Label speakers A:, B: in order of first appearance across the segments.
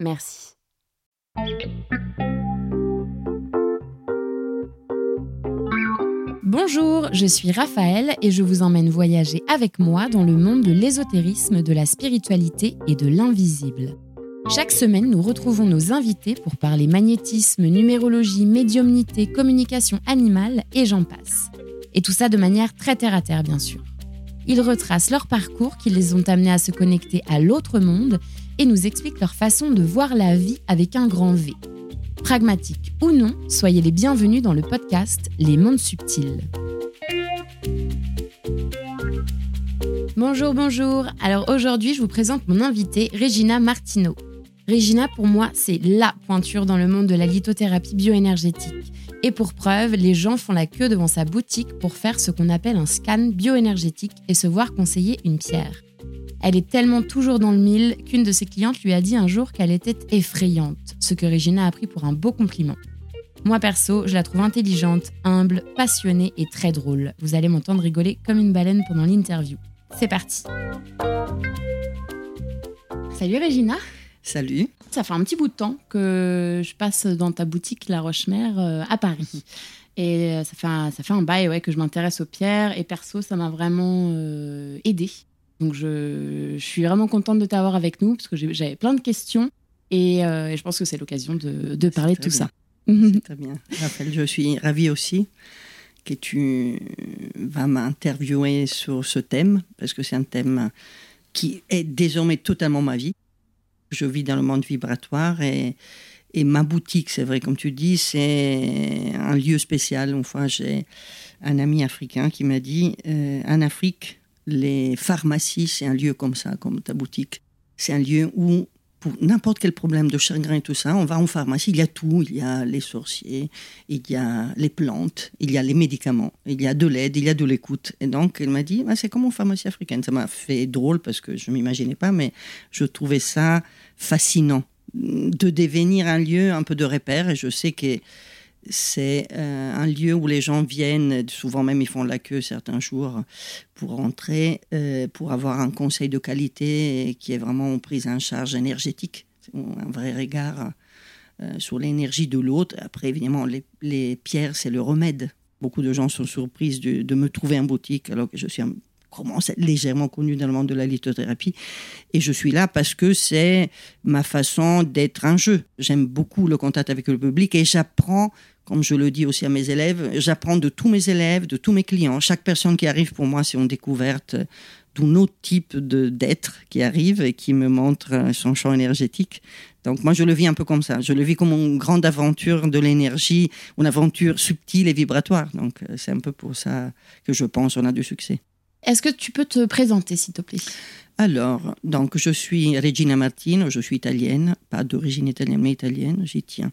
A: Merci. Bonjour, je suis Raphaël et je vous emmène voyager avec moi dans le monde de l'ésotérisme, de la spiritualité et de l'invisible. Chaque semaine, nous retrouvons nos invités pour parler magnétisme, numérologie, médiumnité, communication animale et j'en passe. Et tout ça de manière très terre à terre, bien sûr. Ils retracent leur parcours qui les ont amenés à se connecter à l'autre monde et nous expliquent leur façon de voir la vie avec un grand V. Pragmatique ou non, soyez les bienvenus dans le podcast Les mondes subtils. Bonjour, bonjour. Alors aujourd'hui, je vous présente mon invitée, Regina Martineau. Regina, pour moi, c'est LA pointure dans le monde de la lithothérapie bioénergétique. Et pour preuve, les gens font la queue devant sa boutique pour faire ce qu'on appelle un scan bioénergétique et se voir conseiller une pierre. Elle est tellement toujours dans le mille qu'une de ses clientes lui a dit un jour qu'elle était effrayante, ce que Regina a pris pour un beau compliment. Moi perso, je la trouve intelligente, humble, passionnée et très drôle. Vous allez m'entendre rigoler comme une baleine pendant l'interview. C'est parti. Salut Regina.
B: Salut.
A: Ça fait un petit bout de temps que je passe dans ta boutique La Roche-Mère euh, à Paris. Et euh, ça fait un, ça fait un bail ouais, que je m'intéresse aux pierres. Et perso, ça m'a vraiment euh, aidé donc je, suis vraiment contente de t'avoir avec nous parce que j'avais plein de questions et, euh, je pense que c'est l'occasion de, parler de tout ça.
B: très bien. Raphaël, je suis ravie aussi que tu vas m'interviewer sur ce thème parce que c'est un thème qui est désormais totalement ma vie. Je vis dans le monde vibratoire et, et ma boutique, c'est vrai, comme tu dis, c'est un lieu spécial. Une fois, j'ai un ami africain qui m'a dit euh, en Afrique, les pharmacies, c'est un lieu comme ça, comme ta boutique. C'est un lieu où, pour n'importe quel problème de chagrin et tout ça, on va en pharmacie, il y a tout. Il y a les sorciers, il y a les plantes, il y a les médicaments, il y a de l'aide, il y a de l'écoute. Et donc, elle m'a dit, ah, c'est comme en pharmacie africaine. Ça m'a fait drôle parce que je ne m'imaginais pas, mais je trouvais ça fascinant de devenir un lieu un peu de repère. Et je sais que c'est euh, un lieu où les gens viennent, souvent même ils font la queue certains jours pour entrer, euh, pour avoir un conseil de qualité qui est vraiment prise en charge énergétique, un vrai regard euh, sur l'énergie de l'autre. Après, évidemment, les, pierres, c'est le remède. Beaucoup de gens sont surpris de, de, me trouver en boutique alors que je suis un commence à être légèrement connu dans le monde de la lithothérapie. Et je suis là parce que c'est ma façon d'être un jeu. J'aime beaucoup le contact avec le public et j'apprends, comme je le dis aussi à mes élèves, j'apprends de tous mes élèves, de tous mes clients. Chaque personne qui arrive pour moi, c'est une découverte d'un autre type d'être qui arrive et qui me montre son champ énergétique. Donc moi, je le vis un peu comme ça. Je le vis comme une grande aventure de l'énergie, une aventure subtile et vibratoire. Donc c'est un peu pour ça que je pense qu'on a du succès.
A: Est-ce que tu peux te présenter, s'il te plaît?
B: Alors, donc, je suis Regina Martino, je suis italienne, pas d'origine italienne, mais italienne, j'y tiens.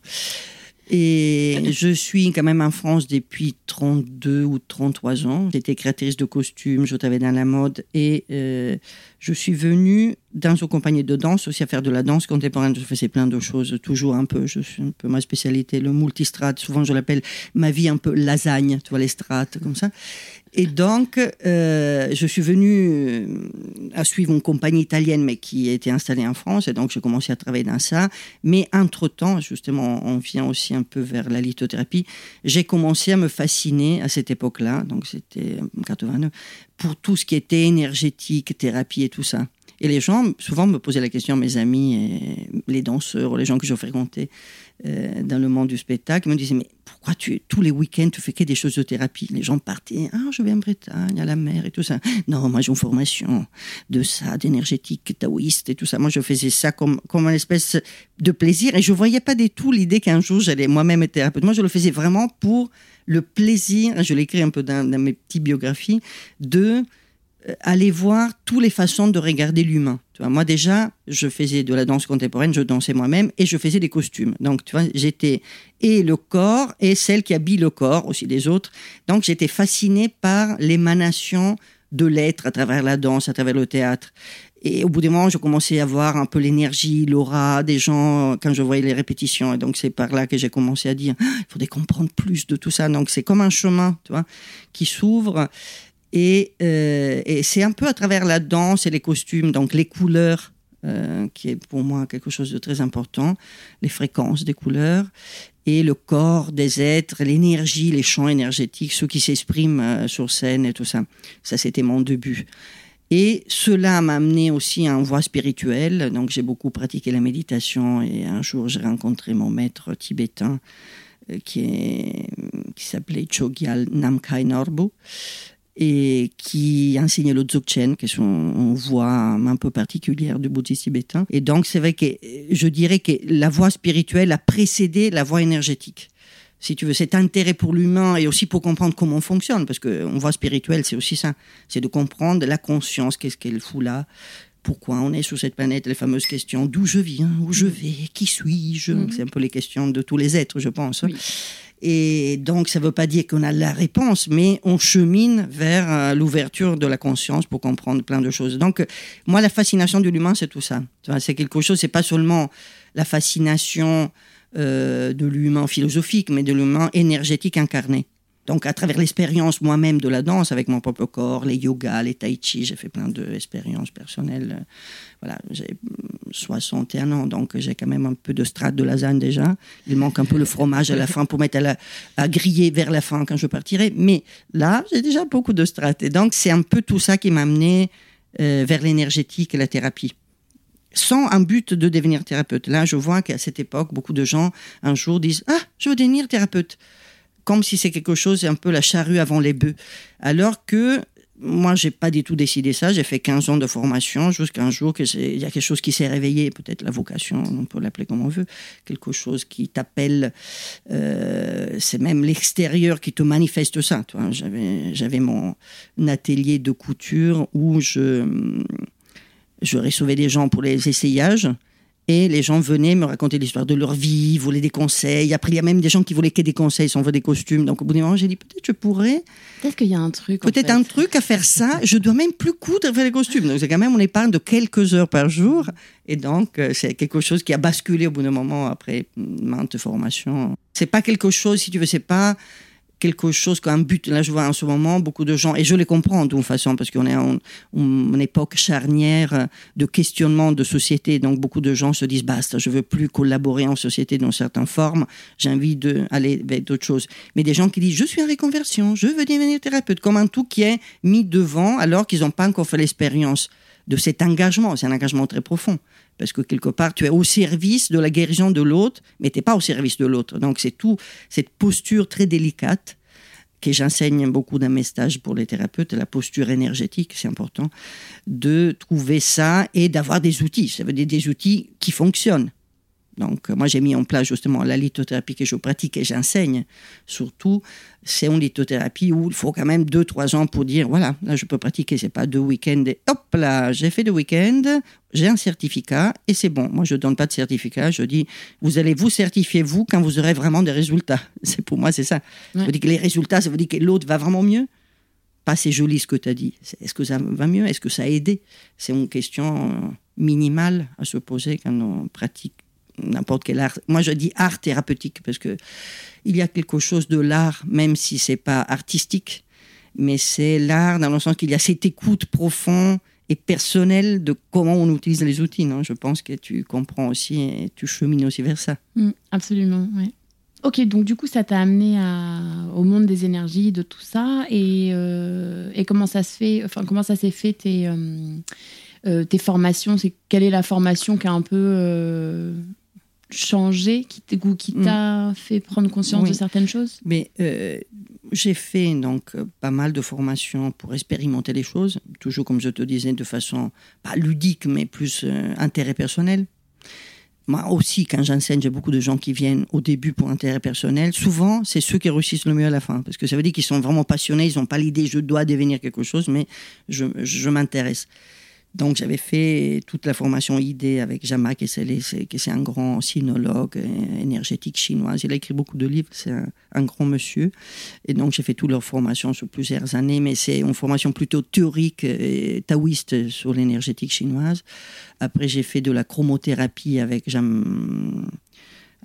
B: Et je suis quand même en France depuis 32 ou 33 ans. J'étais créatrice de costumes, je travaillais dans la mode et euh, je suis venue dans une compagnie de danse aussi à faire de la danse contemporaine. Je faisais plein de choses, toujours un peu. Je suis un peu ma spécialité, le multistrate. Souvent, je l'appelle ma vie un peu lasagne, tu vois, les strates comme ça. Et donc, euh, je suis venue euh, à suivre une compagnie italienne, mais qui était installée en France. Et donc, j'ai commencé à travailler dans ça. Mais entre-temps, justement, on vient aussi un peu vers la lithothérapie. J'ai commencé à me fasciner à cette époque-là, donc c'était 89, pour tout ce qui était énergétique, thérapie et tout ça. Et les gens, souvent, me posaient la question, mes amis, les danseurs, les gens que je fréquentais euh, dans le monde du spectacle, me disaient, mais pourquoi tu, tous les week-ends, tu fais que des choses de thérapie Les gens partaient, ah, je vais en Bretagne, à la mer et tout ça. Non, moi, j'ai une formation de ça, d'énergétique taoïste et tout ça. Moi, je faisais ça comme, comme une espèce de plaisir et je voyais pas du tout l'idée qu'un jour, j'allais moi-même être thérapeute. Moi, je le faisais vraiment pour le plaisir, je l'écris un peu dans, dans mes petites biographies, de aller voir toutes les façons de regarder l'humain. Moi déjà, je faisais de la danse contemporaine, je dansais moi-même et je faisais des costumes. Donc, tu vois, j'étais et le corps et celle qui habille le corps aussi des autres. Donc, j'étais fascinée par l'émanation de l'être à travers la danse, à travers le théâtre. Et au bout d'un moment, je commençais à voir un peu l'énergie, l'aura des gens quand je voyais les répétitions. Et donc, c'est par là que j'ai commencé à dire, ah, il faudrait comprendre plus de tout ça. Donc, c'est comme un chemin, tu vois, qui s'ouvre. Euh, et, c'est un peu à travers la danse et les costumes, donc les couleurs, euh, qui est pour moi quelque chose de très important, les fréquences des couleurs, et le corps des êtres, l'énergie, les champs énergétiques, ceux qui s'expriment euh, sur scène et tout ça. Ça, c'était mon début. Et cela m'a amené aussi à une voie spirituelle. Donc, j'ai beaucoup pratiqué la méditation et un jour, j'ai rencontré mon maître tibétain qui, s'appelait Chogyal Namkhai Norbu et qui enseignait le Dzogchen, qui est une voie un peu particulière du bouddhisme tibétain. Et donc, c'est vrai que je dirais que la voie spirituelle a précédé la voie énergétique. Si tu veux, cet intérêt pour l'humain et aussi pour comprendre comment on fonctionne, parce qu'une voie spirituelle, c'est aussi ça. C'est de comprendre la conscience, qu'est-ce qu'elle fout là, pourquoi on est sur cette planète, les fameuses questions d'où je viens, où je vais, qui suis-je? Mm-hmm. C'est un peu les questions de tous les êtres, je pense. Oui. Et donc, ça ne veut pas dire qu'on a la réponse, mais on chemine vers euh, l'ouverture de la conscience pour comprendre plein de choses. Donc, moi, la fascination de l'humain, c'est tout ça. C'est quelque chose, c'est pas seulement la fascination euh, de l'humain philosophique, mais de l'humain énergétique incarné. Donc, à travers l'expérience moi-même de la danse, avec mon propre corps, les yogas, les tai chi, j'ai fait plein d'expériences personnelles. Voilà, j'ai 61 ans, donc j'ai quand même un peu de strate de lasagne déjà. Il manque un peu le fromage à la fin pour mettre à, griller vers la fin quand je partirai. Mais là, j'ai déjà beaucoup de strate. Et donc, c'est un peu tout ça qui m'a amené euh, vers l'énergétique et la thérapie sans un but de devenir thérapeute. Là, je vois qu'à cette époque, beaucoup de gens, un jour, disent Ah, je veux devenir thérapeute comme si c'est quelque chose, un peu la charrue avant les bœufs. Alors que moi, j'ai pas du tout décidé ça. J'ai fait 15 ans de formation jusqu'à un jour il y a quelque chose qui s'est réveillé, peut-être la vocation, on peut l'appeler comme on veut, quelque chose qui t'appelle. Euh, c'est même l'extérieur qui te manifeste ça. J'avais mon atelier de couture où je, je recevais des gens pour les essayages. Et les gens venaient me raconter l'histoire de leur vie, voulaient des conseils. Après, il y a même des gens qui voulaient que des conseils sans veut des costumes. Donc, au bout d'un moment, j'ai dit peut-être je pourrais.
A: Peut-être qu'il y a un truc.
B: Peut-être un truc à faire ça. Je dois même plus coudre faire les costumes. Donc, c'est quand même, on épargne de quelques heures par jour. Et donc, euh, c'est quelque chose qui a basculé au bout d'un moment après maintes formations. C'est pas quelque chose, si tu veux, c'est pas quelque chose un but. Là, je vois en ce moment beaucoup de gens, et je les comprends d'une façon, parce qu'on est en une époque charnière de questionnement de société. Donc, beaucoup de gens se disent basta, je veux plus collaborer en société dans certaines formes, j'ai envie d'aller vers d'autres choses. Mais des gens qui disent je suis en réconversion, je veux devenir thérapeute, comme un tout qui est mis devant alors qu'ils n'ont pas encore fait l'expérience de cet engagement. C'est un engagement très profond. Parce que quelque part, tu es au service de la guérison de l'autre, mais tu n'es pas au service de l'autre. Donc c'est tout cette posture très délicate que j'enseigne beaucoup dans mes stages pour les thérapeutes, la posture énergétique, c'est important, de trouver ça et d'avoir des outils. Ça veut dire des outils qui fonctionnent. Donc, moi, j'ai mis en place justement la lithothérapie que je pratique et j'enseigne. Surtout, c'est une lithothérapie où il faut quand même deux, trois ans pour dire voilà, là, je peux pratiquer. C'est pas deux week-ends et hop là, j'ai fait deux week-ends, j'ai un certificat et c'est bon. Moi, je donne pas de certificat. Je dis vous allez vous certifier vous quand vous aurez vraiment des résultats. C'est pour moi, c'est ça. Ça veut dire que les résultats, ça veut dire que l'autre va vraiment mieux. Pas c'est joli ce que tu as dit. Est-ce que ça va mieux? Est-ce que ça a aidé? C'est une question minimale à se poser quand on pratique n'importe quel art. Moi, je dis art thérapeutique parce que il y a quelque chose de l'art, même si c'est pas artistique, mais c'est l'art dans le sens qu'il y a cette écoute profonde et personnelle de comment on utilise les outils. Non? Je pense que tu comprends aussi et tu chemines aussi vers ça.
A: Mm, absolument, oui. Ok, donc du coup, ça t'a amené au monde des énergies, de tout ça, et, euh, et comment ça se fait, enfin comment ça s'est fait tes, euh, euh, tes formations? C'est quelle est la formation qui a un peu changé, qui, qui mm. t'a fait prendre conscience de certaines choses
B: Mais euh, j'ai fait donc pas mal de formations pour expérimenter les choses, toujours comme je te disais, de façon pas ludique, mais plus euh, intérêt personnel. moi aussi, quand j'enseigne, j'ai beaucoup de gens qui viennent au début pour intérêt personnel. Souvent, c'est ceux qui réussissent le mieux à la fin. Parce que ça veut dire qu'ils sont vraiment passionnés, ils n'ont pas l'idée, je dois devenir quelque chose, mais je, je m'intéresse. Donc j'avais fait toute la formation ID avec Jama qui c'est un grand sinologue euh, énergétique chinois. Il a écrit beaucoup de livres, c'est un, grand monsieur. Et donc j'ai fait toute leur formation sur plusieurs années, mais c'est une formation plutôt théorique et taoïste sur l'énergétique chinoise. Après j'ai fait de la chromothérapie avec Jean,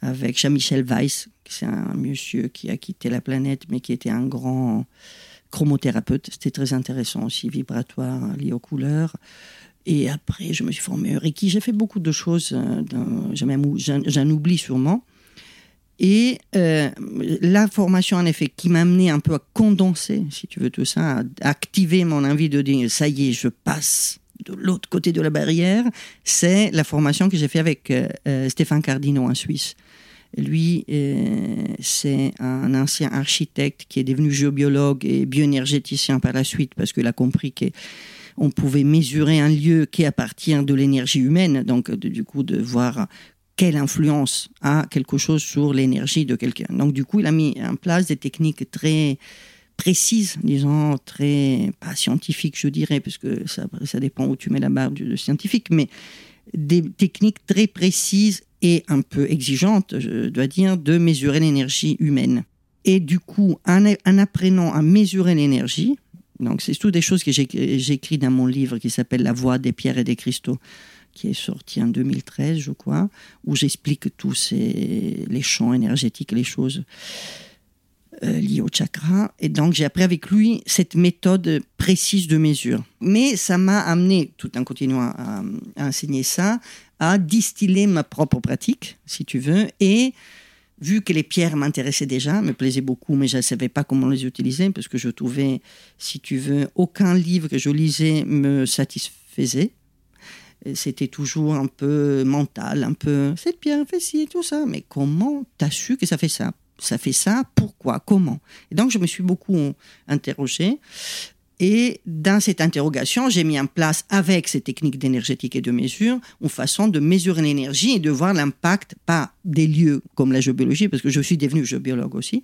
B: avec Jean-Michel Weiss, c'est un monsieur qui a quitté la planète, mais qui était un grand chromothérapeute. C'était très intéressant aussi, vibratoire, lié aux couleurs. Et après, je me suis formé Reiki. J'ai fait beaucoup de choses, euh, j'en oublie sûrement. Et euh, la formation, en effet, qui m'a amené un peu à condenser, si tu veux, tout ça, à activer mon envie de dire ça y est, je passe de l'autre côté de la barrière, c'est la formation que j'ai fait avec euh, Stéphane Cardino en Suisse. Lui, c'est un ancien architecte qui est devenu géobiologue et bioénergéticien par la suite parce qu'il a compris que on pouvait mesurer un lieu qui appartient de l'énergie humaine, donc du coup de voir quelle influence a quelque chose sur l'énergie de quelqu'un. Donc du coup, il a mis en place des techniques très précises, disons, très, pas scientifiques, je dirais, parce que ça, ça dépend où tu mets la barre du scientifique, mais des techniques très précises et un peu exigeantes, je dois dire, de mesurer l'énergie humaine. Et du coup, en, en apprenant à mesurer l'énergie, donc, c'est toutes des choses que j'ai écrites dans mon livre qui s'appelle La voix des pierres et des cristaux, qui est sorti en 2013, je crois, où j'explique tous ces, les champs énergétiques, les choses euh, liées au chakra. Et donc, j'ai appris avec lui cette méthode précise de mesure. Mais ça m'a amené, tout en continuant à, à enseigner ça, à distiller ma propre pratique, si tu veux, et vu que les pierres m'intéressaient déjà, me plaisaient beaucoup, mais je ne savais pas comment les utiliser parce que je trouvais, si tu veux, aucun livre que je lisais me satisfaisait. C'était toujours un peu mental, un peu cette pierre fait ci, tout ça. Mais comment t'as su que ça fait ça? Ça fait ça, pourquoi? Comment? Et donc je me suis beaucoup interrogée. Et dans cette interrogation, j'ai mis en place, avec ces techniques d'énergétique et de mesure, une façon de mesurer l'énergie et de voir l'impact, pas des lieux comme la géobiologie, parce que je suis devenu géobiologue aussi,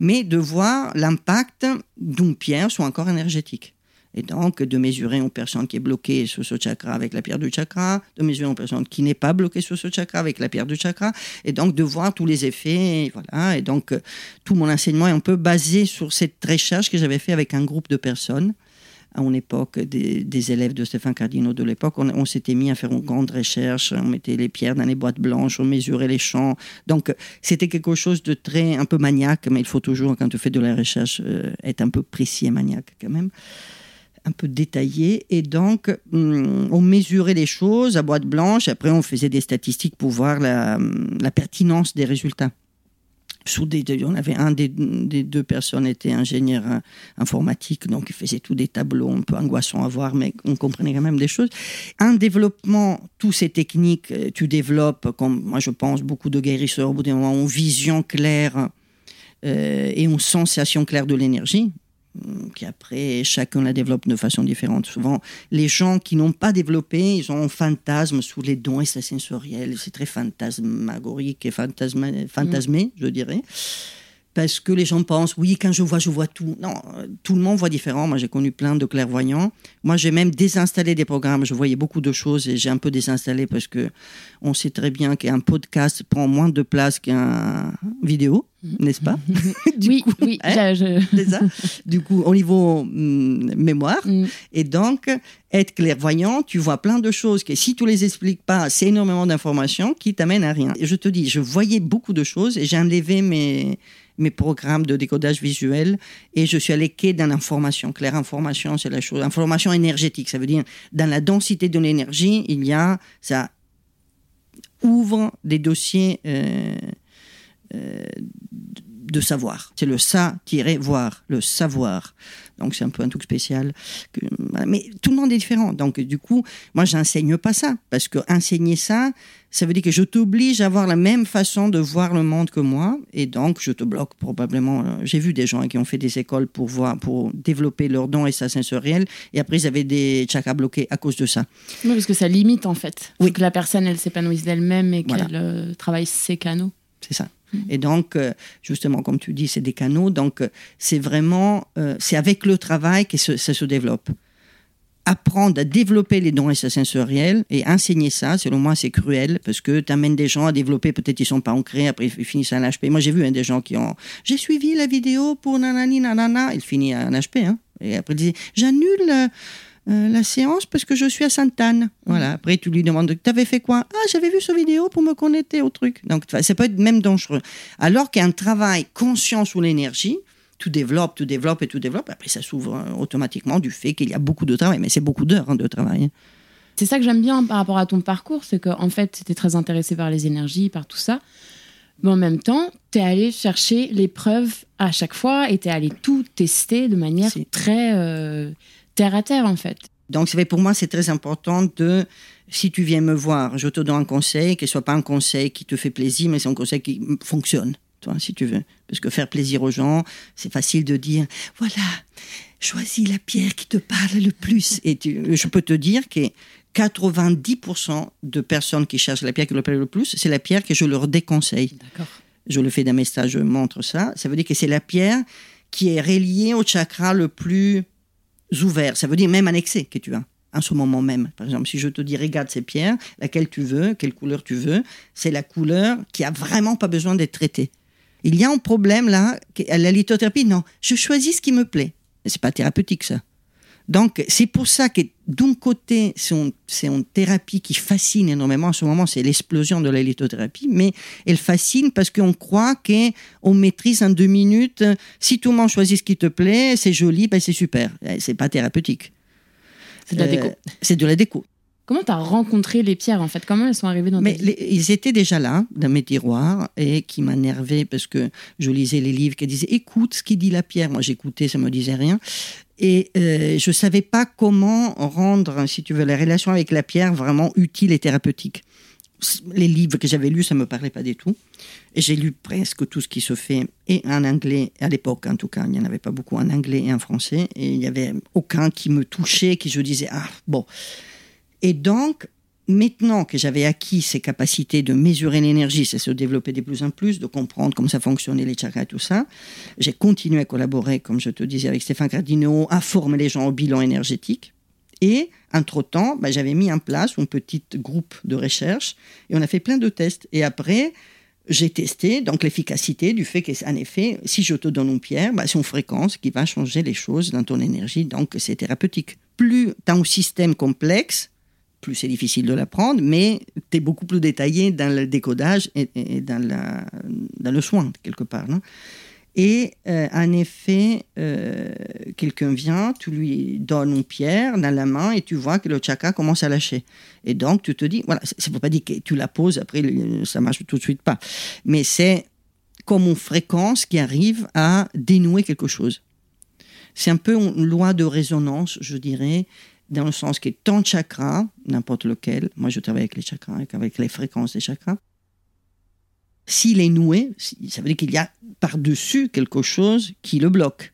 B: mais de voir l'impact d'une pierre sur un corps énergétique. Et donc, de mesurer une personne qui est bloquée sur ce chakra avec la pierre du chakra, de mesurer une personne qui n'est pas bloquée sur ce chakra avec la pierre du chakra, et donc de voir tous les effets. Et voilà. Et donc, euh, tout mon enseignement est un peu basé sur cette recherche que j'avais fait avec un groupe de personnes à une époque, des, élèves de Stéphane Cardino de l'époque, on, s'était mis à faire une grande recherche, on mettait les pierres dans les boîtes blanches, on mesurait les champs. Donc, c'était quelque chose de très, un peu maniaque, mais il faut toujours, quand tu fais de la recherche, euh, être un peu précis et maniaque quand même un peu détaillé. Et donc, hum, on mesurait les choses à boîte blanche. Après, on faisait des statistiques pour voir la, pertinence des résultats. Sous des, on avait un des, deux personnes était ingénieur euh, informatique, donc il faisait tous des tableaux un peu angoissants à voir, mais on comprenait quand même des choses. Un développement, toutes ces techniques, euh, tu développes, comme moi je pense, beaucoup de guérisseurs au bout d'un moment, une vision claire euh, et une sensation claire de l'énergie qui après chacun la développe de façon différente. Souvent, les gens qui n'ont pas développé, ils ont un fantasme sous les dons extrasensoriels. C'est très fantasmagorique et fantasmé, fantasmé je dirais parce que les gens pensent, oui, quand je vois, je vois tout. Non, tout le monde voit différent. Moi, j'ai connu plein de clairvoyants. Moi, j'ai même désinstallé des programmes. Je voyais beaucoup de choses et j'ai un peu désinstallé parce que on sait très bien qu'un podcast prend moins de place qu'un vidéo, n'est-ce pas?
A: Oui, coup, oui.
B: Hein, ça? Du coup, au niveau hum, mémoire. Mm. Et donc, être clairvoyant, tu vois plein de choses que si tu les expliques pas, c'est énormément d'informations qui t'amènent à rien. Et je te dis, je voyais beaucoup de choses et j'ai enlevé mes mes programmes de décodage visuel et je suis allé quai dans l'information. Claire information, c'est la chose. Information énergétique, ça veut dire dans la densité de l'énergie, il y a, ça ouvre des dossiers euh, euh, de savoir. C'est le ça-voir, le savoir. Donc c'est un peu un truc spécial. Mais tout le monde est différent. Donc du coup, moi, j'enseigne pas ça. Parce que enseigner ça, ça veut dire que je t'oblige à avoir la même façon de voir le monde que moi. Et donc, je te bloque probablement. Euh, j'ai vu des gens qui ont fait des écoles pour, voir, pour développer leurs dons et sa sensoriel. Et après, ils avaient des chakras bloqués à cause de ça.
A: Oui, parce que ça limite en fait. Oui. que la personne, elle s'épanouisse d'elle-même et qu'elle euh, travaille ses canaux.
B: C'est ça. Et donc, euh, justement, comme tu dis, c'est des canaux. Donc, euh, c'est vraiment, euh, c'est avec le travail que ça se développe. Apprendre à développer les dons sensoriels et enseigner ça, selon moi, c'est cruel parce que tu amènes des gens à développer, peut-être ils sont pas ancrés, après ils finissent un HP. Moi, j'ai vu hein, des gens qui ont, j'ai suivi la vidéo pour nanani nanana, il finit un HP, hein, et après ils disent, j'annule euh, la séance parce que je suis à Sainte-Anne. Voilà. Mm. Après, tu lui demandes, tu avais fait quoi? Ah, j'avais vu cette vidéo pour me connecter au truc. Donc, ça peut être même dangereux. Alors qu'un travail conscient sur l'énergie, tout développe, tout développe et tout développe. Après, ça s'ouvre euh, automatiquement du fait qu'il y a beaucoup de travail. Mais c'est beaucoup d'heures hein, de travail.
A: C'est ça que j'aime bien par rapport à ton parcours, c'est qu'en fait, tu étais très intéressé par les énergies, par tout ça. Mais en même temps, tu es allé chercher les preuves à chaque fois et tu es allé tout tester de manière très euh, terre à terre, en fait.
B: Donc, pour moi, c'est très important de, si tu viens me voir, je te donne un conseil, qu'il ne soit pas un conseil qui te fait plaisir, mais c'est un conseil qui fonctionne, toi, si tu veux. Parce que faire plaisir aux gens, c'est facile de dire, voilà, choisis la pierre qui te parle le plus. Et je peux te dire que 90% de personnes qui cherchent la pierre qui leur parle le plus, c'est la pierre que je leur déconseille. D'accord. Je le fais dans mes stages, je montre ça. Ça veut dire que c'est la pierre qui est reliée au chakra le plus ouverts. Ça veut dire même annexé que tu as en ce moment même. Par exemple, si je te dis regarde ces pierres, laquelle tu veux, quelle couleur tu veux, c'est la couleur qui a vraiment pas besoin d'être traitée. Il y a un problème là, la lithothérapie, non, je choisis ce qui me plaît. C'est pas thérapeutique ça. Donc, c'est pour ça que d'un côté, c'est une, thérapie qui fascine énormément. En ce moment, c'est l'explosion de la lithothérapie, mais elle fascine parce qu'on croit qu'on maîtrise en deux minutes. Si tout le monde choisit ce qui te plaît, c'est joli, ben c'est super. Eh, c'est pas thérapeutique.
A: C'est de la déco. Euh,
B: c'est de la déco.
A: Comment tu as rencontré les pierres en fait? Comment elles sont arrivées dans
B: Mais Ils étaient déjà là, dans mes tiroirs, et qui m'énervaient parce que je lisais les livres qui disaient écoute ce qui dit la pierre. Moi j'écoutais, ça me disait rien. Et euh, je ne savais pas comment rendre, si tu veux, la relation avec la pierre vraiment utile et thérapeutique. Les livres que j'avais lus, ça ne me parlait pas du tout. Et j'ai lu presque tout ce qui se fait, et en anglais, à l'époque en tout cas, il n'y en avait pas beaucoup en anglais et en français, et il n'y avait aucun qui me touchait, qui je disais, ah bon. Et donc, maintenant que j'avais acquis ces capacités de mesurer l'énergie, ça se développait de plus en plus, de comprendre comment ça fonctionnait les chakras et tout ça, j'ai continué à collaborer, comme je te disais, avec Stéphane Cardino, à former les gens au bilan énergétique. Et, entre-temps, bah, j'avais mis en place un petit groupe de recherche et on a fait plein de tests. Et après, j'ai testé donc l'efficacité du fait qu'en effet, si je te donne une pierre, bah, c'est une fréquence qui va changer les choses dans ton énergie, donc c'est thérapeutique. Plus tu as un système complexe, plus c'est difficile de l'apprendre, mais tu es beaucoup plus détaillé dans le décodage et, dans, le soin, quelque part. et euh, en effet, euh, quelqu'un vient, tu lui donnes une pierre dans la main et tu vois que le chakra commence à lâcher. Et donc, tu te dis, voilà, ça ne veut pas dire que tu la poses, après, ça marche tout de suite pas. Mais c'est comme une fréquence qui arrive à dénouer quelque chose. C'est un peu une loi de résonance, je dirais, dans le sens que ton chakra, n'importe lequel, moi je travaille avec les chakras, avec les fréquences des chakras, s'il est noué, ça veut dire qu'il y a par-dessus quelque chose qui le bloque.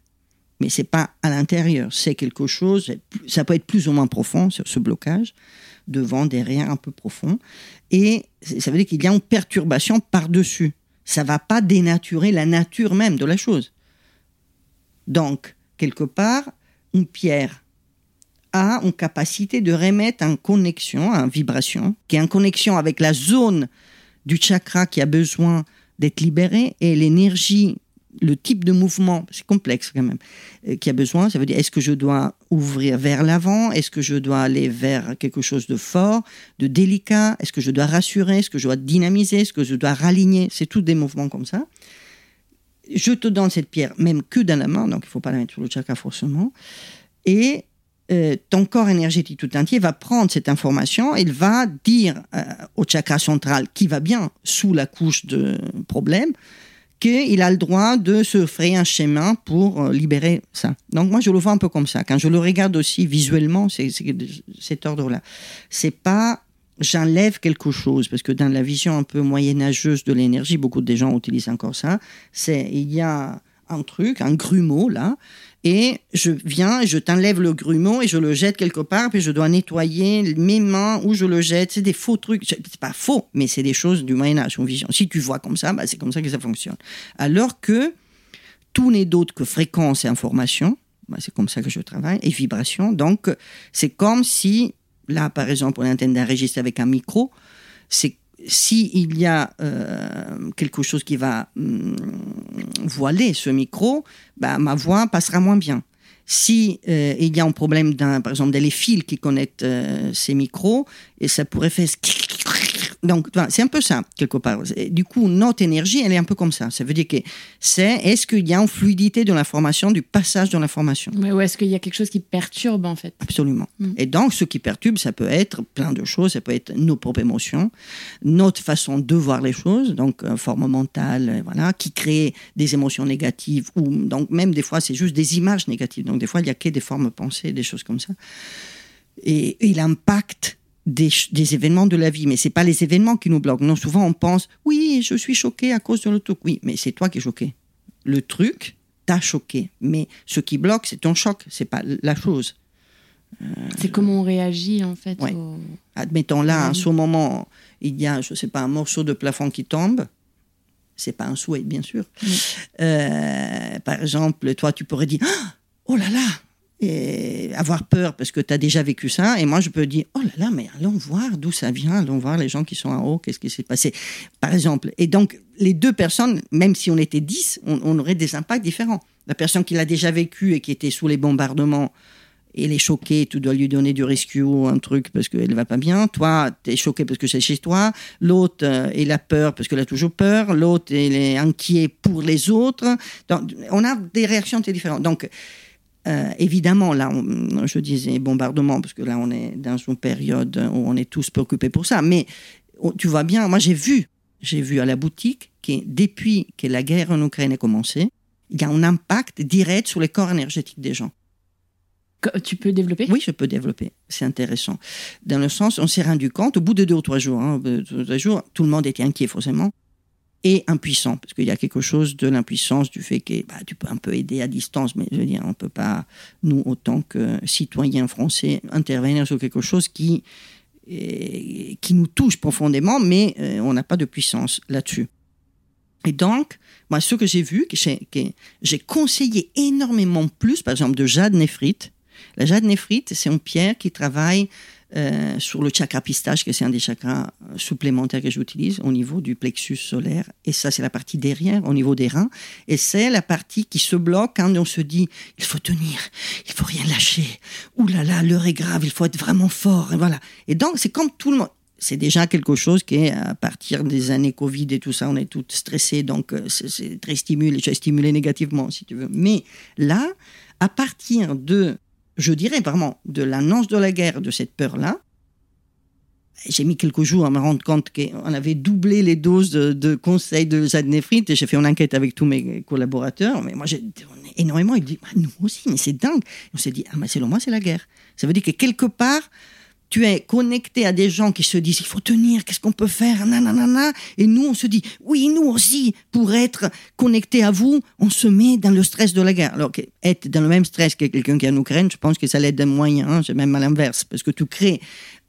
B: Mais c'est pas à l'intérieur, c'est quelque chose, ça peut être plus ou moins profond, ce blocage, devant, derrière, un peu profond. Et ça veut dire qu'il y a une perturbation par-dessus. Ça va pas dénaturer la nature même de la chose. Donc, quelque part, une pierre a une capacité de remettre en connexion, en vibration, qui est en connexion avec la zone du chakra qui a besoin d'être libérée et l'énergie, le type de mouvement, c'est complexe quand même, euh, qui a besoin. Ça veut dire, est-ce que je dois ouvrir vers l'avant? Est-ce que je dois aller vers quelque chose de fort, de délicat? Est-ce que je dois rassurer? Est-ce que je dois dynamiser? Est-ce que je dois raligner? C'est tous des mouvements comme ça. Je te donne cette pierre, même que dans la main, donc il ne faut pas la mettre sur le chakra forcément. Et euh, ton corps énergétique tout entier va prendre cette information, il va dire euh, au chakra central qui va bien sous la couche de problème qu'il a le droit de se frayer un chemin pour euh, libérer ça. Donc moi, je le vois un peu comme ça. Quand je le regarde aussi visuellement, c'est cet ordre-là. C'est pas j'enlève quelque chose, parce que dans la vision un peu moyenâgeuse de l'énergie, beaucoup de gens utilisent encore ça, c'est il y a un truc, un grumeau là, et je viens, je t'enlève le grumeau et je le jette quelque part, puis je dois nettoyer mes mains où je le jette. C'est des faux trucs. C'est pas faux, mais c'est des choses du une vision. Si tu vois comme ça, bah, c'est comme ça que ça fonctionne. Alors que tout n'est d'autre que fréquence et information. Bah, c'est comme ça que je travaille, et vibration. Donc, c'est comme si, là, par exemple, on est en train d'enregistrer avec un micro, c'est s'il y a euh, quelque chose qui va hum, voiler ce micro, bah, ma voix passera moins bien. Si euh, il y a un problème, par exemple, des fils qui connectent euh, ces micros, et ça pourrait faire donc, c'est un peu ça, quelque part. Du coup, notre énergie, elle est un peu comme ça. Ça veut dire que c'est est-ce qu'il y a une fluidité de l'information, du passage de l'information
A: Ou est-ce qu'il y a quelque chose qui perturbe, en fait?
B: Absolument. Mm. Et donc, ce qui perturbe, ça peut être plein de choses. Ça peut être nos propres émotions, notre façon de voir les choses, donc euh, forme mentale, euh, voilà, qui crée des émotions négatives, ou donc même des fois, c'est juste des images négatives. Donc, des fois, il n'y a que des formes pensées, des choses comme ça. Et, et l'impact des, événements de la vie, mais c'est pas les événements qui nous bloquent. Non, souvent on pense, oui, je suis choqué à cause de le truc. Oui, mais c'est toi qui es choqué. Le truc t'a choqué, mais ce qui bloque, c'est ton choc, c'est pas la chose.
A: c'est comment on réagit en fait.
B: Admettons là, en ce moment, il y a, je sais pas, un morceau de plafond qui tombe. C'est pas un souhait, bien sûr. Euh, par exemple, toi, tu pourrais dire, oh là là, et avoir peur parce que tu as déjà vécu ça. Et moi, je peux dire, oh là là, mais allons voir d'où ça vient, allons voir les gens qui sont en haut, qu'est-ce qui s'est passé, par exemple. Et donc, les deux personnes, même si on était dix, on, aurait des impacts différents. La personne qui l'a déjà vécu et qui était sous les bombardements, elle est choquée, tu dois lui donner du rescue ou un truc parce qu'elle ne va pas bien. Toi, tu es choqué parce que c'est chez toi. L'autre, euh, il a peur parce qu'elle a toujours peur. L'autre, il est inquiet pour les autres. On a des réactions différentes. Donc, euh, évidemment, là, je disais bombardement, parce que là, on est dans une période où on est tous préoccupés pour ça. Mais oh, tu vois bien, moi, j'ai vu, j'ai vu à la boutique que depuis que la guerre en Ukraine a commencé, il y a un impact direct sur les corps énergétiques des gens.
A: Tu peux développer?
B: Oui, je peux développer. C'est intéressant. Dans le sens, on s'est rendu compte, au bout de deux ou trois jours, hein, trois jours tout le monde était inquiet forcément et impuissant, parce qu'il y a quelque chose de l'impuissance du fait que bah, tu peux un peu aider à distance, mais je veux dire, on ne peut pas, nous, autant que citoyens français, intervenir sur quelque chose qui, qui nous touche profondément, mais euh, on n'a pas de puissance là-dessus. Et donc, moi, ce que j'ai vu, que j'ai conseillé énormément plus, par exemple, de jade néphrite. La jade néphrite, c'est une pierre qui travaille euh, sur le chakra pistache, que c'est un des chakras euh, supplémentaires que j'utilise au niveau du plexus solaire. Et ça, c'est la partie derrière, au niveau des reins. Et c'est la partie qui se bloque quand on se dit, il faut tenir, il faut rien lâcher. Ouh là là, l'heure est grave, il faut être vraiment fort. Et voilà. Et donc, c'est comme tout le monde c'est déjà quelque chose qui est à partir des années Covid et tout ça, on est tous stressés, donc euh, c'est très stimulé, stimulé négativement si tu veux. Mais là, à partir de je dirais vraiment, de l'annonce de la guerre, de cette peur-là, j'ai mis quelques jours à me rendre compte qu'on avait doublé les doses de, conseils de zadnéphrite et j'ai fait une enquête avec tous mes collaborateurs. Mais moi, j'ai énormément. Ils disent, bah, nous aussi, mais c'est dingue. on s'est dit, ah, mais c'est le moi, c'est la guerre. Ça veut dire que quelque part, tu es connecté à des gens qui se disent il faut tenir, qu'est-ce qu'on peut faire, nanana, et nous on se dit oui, nous aussi, pour être connecté à vous, on se met dans le stress de la guerre. Alors être dans le même stress que quelqu'un qui est en Ukraine, je pense que ça l'aide d'un moyen, hein, c'est même à l'inverse, parce que tu crées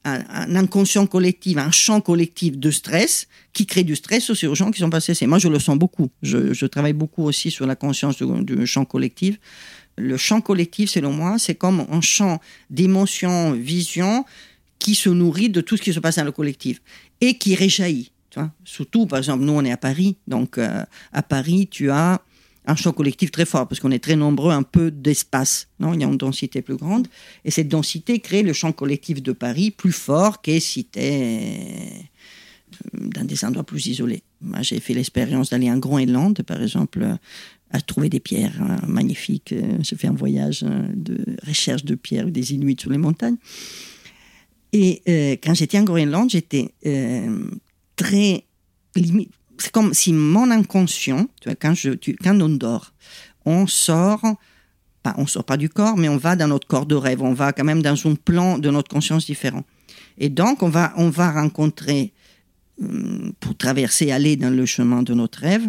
B: un, inconscient collectif, un champ collectif de stress qui crée du stress aussi aux gens qui sont passés. Moi, je le sens beaucoup. Je, travaille beaucoup aussi sur la conscience du champ collectif. Le champ collectif, selon moi, c'est comme un champ d'émotions, vision, qui se nourrit de tout ce qui se passe dans le collectif et qui réjaillit. Tu vois Surtout, par exemple, nous, on est à Paris. Donc, euh, à Paris, tu as un champ collectif très fort parce qu'on est très nombreux, un peu d'espace. Non, il y a une densité plus grande. Et cette densité crée le champ collectif de Paris plus fort que si tu es euh, dans des endroits plus isolés. Moi, j'ai fait l'expérience d'aller en Groenland, par exemple, à trouver des pierres hein, magnifiques. J'ai fait un voyage de recherche de pierres, des Inuits sur les montagnes. Et euh, quand j'étais en Groenland, j'étais euh, très limite. c'est comme si mon inconscient, tu vois, quand, on dort, on sort, pas, on sort pas du corps, mais on va dans notre corps de rêve, on va quand même dans un plan de notre conscience différent. Et donc, on va, on va rencontrer, hum, pour traverser, aller dans le chemin de notre rêve,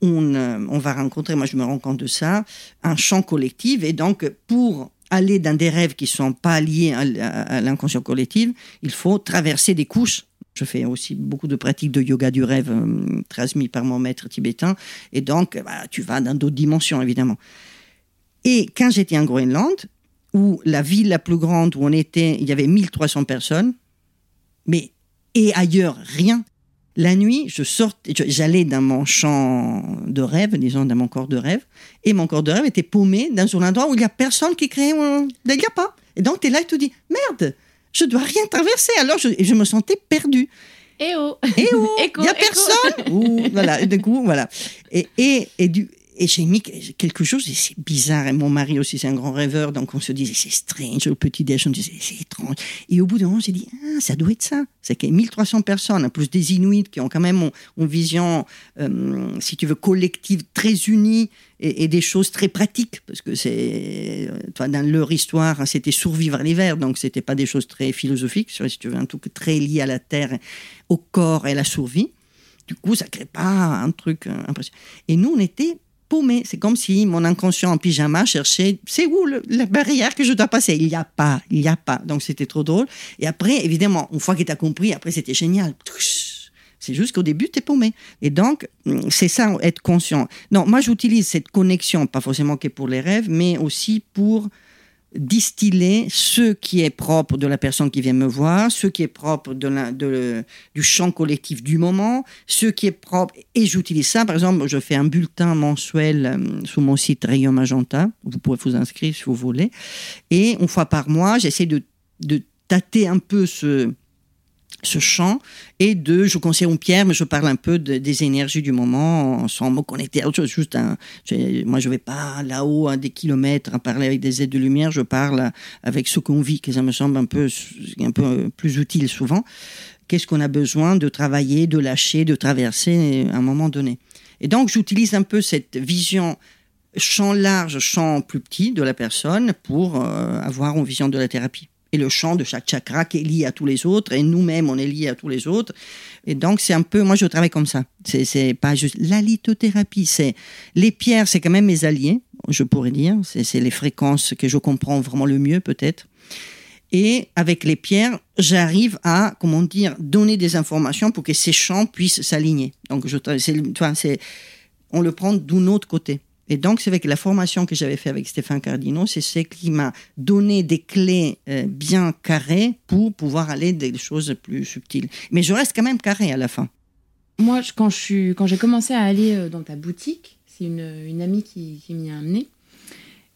B: on, euh, on va rencontrer, moi je me rends compte de ça, un champ collectif. Et donc, pour aller dans des rêves qui ne sont pas liés à, l'inconscient collectif, il faut traverser des couches. Je fais aussi beaucoup de pratiques de yoga du rêve euh, transmis par mon maître tibétain. Et donc, bah, tu vas dans d'autres dimensions, évidemment. Et quand j'étais en Groenland, où la ville la plus grande où on était, il y avait 1300 personnes, mais et ailleurs, rien. La nuit, je sortais, j'allais dans mon champ de rêve, disons dans mon corps de rêve, et mon corps de rêve était paumé dans un endroit où il n'y a personne qui crée. un- Il n'y a pas. Et donc, tu es là et tu te dis, merde, je dois rien traverser. Alors, je, me sentais perdu.
A: Eh oh
B: Et où
A: Écho,
B: Il n'y a
A: écho.
B: personne Ouh, Voilà, et du coup, voilà. Et, et, et, du, et j'ai mis quelque chose, et c'est bizarre. Et mon mari aussi, c'est un grand rêveur, donc on se disait, c'est strange. Au petit déj, on disait, c'est étrange. Et au bout d'un moment, j'ai dit, ah, ça doit être ça. C'est qu'il y a 1300 personnes, plus des Inuits qui ont quand même une, vision, euh, si tu veux, collective très unie et, des choses très pratiques. Parce que c'est, euh, toi, dans leur histoire, c'était survivre à l'hiver, donc c'était pas des choses très philosophiques, si tu veux, un truc très lié à la terre, au corps et à la survie. Du coup, ça crée pas un truc euh, impressionnant. Et nous, on était C'est comme si mon inconscient en pyjama cherchait c'est où la barrière que je dois passer? Il n'y a pas, il n'y a pas. Donc c'était trop drôle. Et après, évidemment, une fois que tu as compris, après c'était génial. C'est juste qu'au début, tu es paumé. Et donc, hum, c'est ça, être conscient. Non, moi, j'utilise cette connexion, pas forcément que pour les rêves, mais aussi pour distiller ce qui est propre de la personne qui vient me voir, ce qui est propre de du champ collectif du moment, ce qui est propre. Et j'utilise ça, par exemple, je fais un bulletin mensuel euh, sur mon site Rayon Magenta. Vous pouvez vous inscrire si vous voulez. Et une fois par mois, j'essaie de, de tâter un peu ce, ce champ et de, je conseille une pierre, mais je parle un peu de- des énergies du moment sans me connecter à autre. Juste un, moi, je vais pas là-haut à des kilomètres à parler avec des aides de lumière, je parle avec ce qu'on vit, que ça me semble un peu, un peu plus utile souvent. Qu'est-ce qu'on a besoin de travailler, de lâcher, de traverser à un moment donné? Et donc, j'utilise un peu cette vision champ large, champ plus petit de la personne pour euh, avoir une vision de la thérapie. Et le champ de chaque chakra qui est lié à tous les autres, et nous-mêmes, on est liés à tous les autres. Et donc, c'est un peu, moi, je travaille comme ça. C'est, pas juste la lithothérapie, c'est les pierres, c'est quand même mes alliés, je pourrais dire. C'est, les fréquences que je comprends vraiment le mieux, peut-être. Et avec les pierres, j'arrive à, comment dire, donner des informations pour que ces champs puissent s'aligner. Donc, je, on le prend d'un autre côté. Et donc, c'est avec la formation que j'avais fait avec Stéphane Cardino, c'est ce qui m'a donné des clés euh, bien carrées pour pouvoir aller des choses plus subtiles. Mais je reste quand même carré à la fin.
A: Moi, je- quand je quand j'ai commencé à aller euh, dans ta boutique, c'est une, amie qui, qui m'y a amené.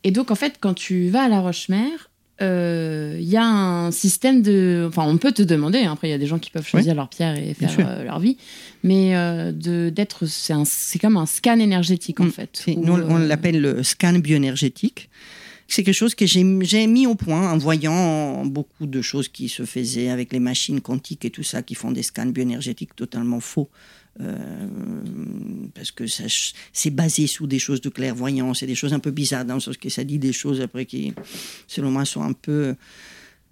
A: Et donc, en fait, quand tu vas à La Roche-Mère, euh, il y a un système de. Enfin, on peut te demander. hein, après, il y a des gens qui peuvent choisir leur pierre et faire euh, leur vie. Mais euh, de d'être, c'est comme un scan énergétique en
B: Mm,
A: fait. Où,
B: nous, on
A: euh,
B: l'appelle le scan bioénergétique. C'est quelque chose que j'ai mis au point en voyant beaucoup de choses qui se faisaient avec les machines quantiques et tout ça, qui font des scans bioénergétiques totalement faux. Euh, parce que c'est basé sur des choses de clairvoyance et des choses un peu bizarres, dans le sens que ça dit des choses après qui, selon moi, sont un peu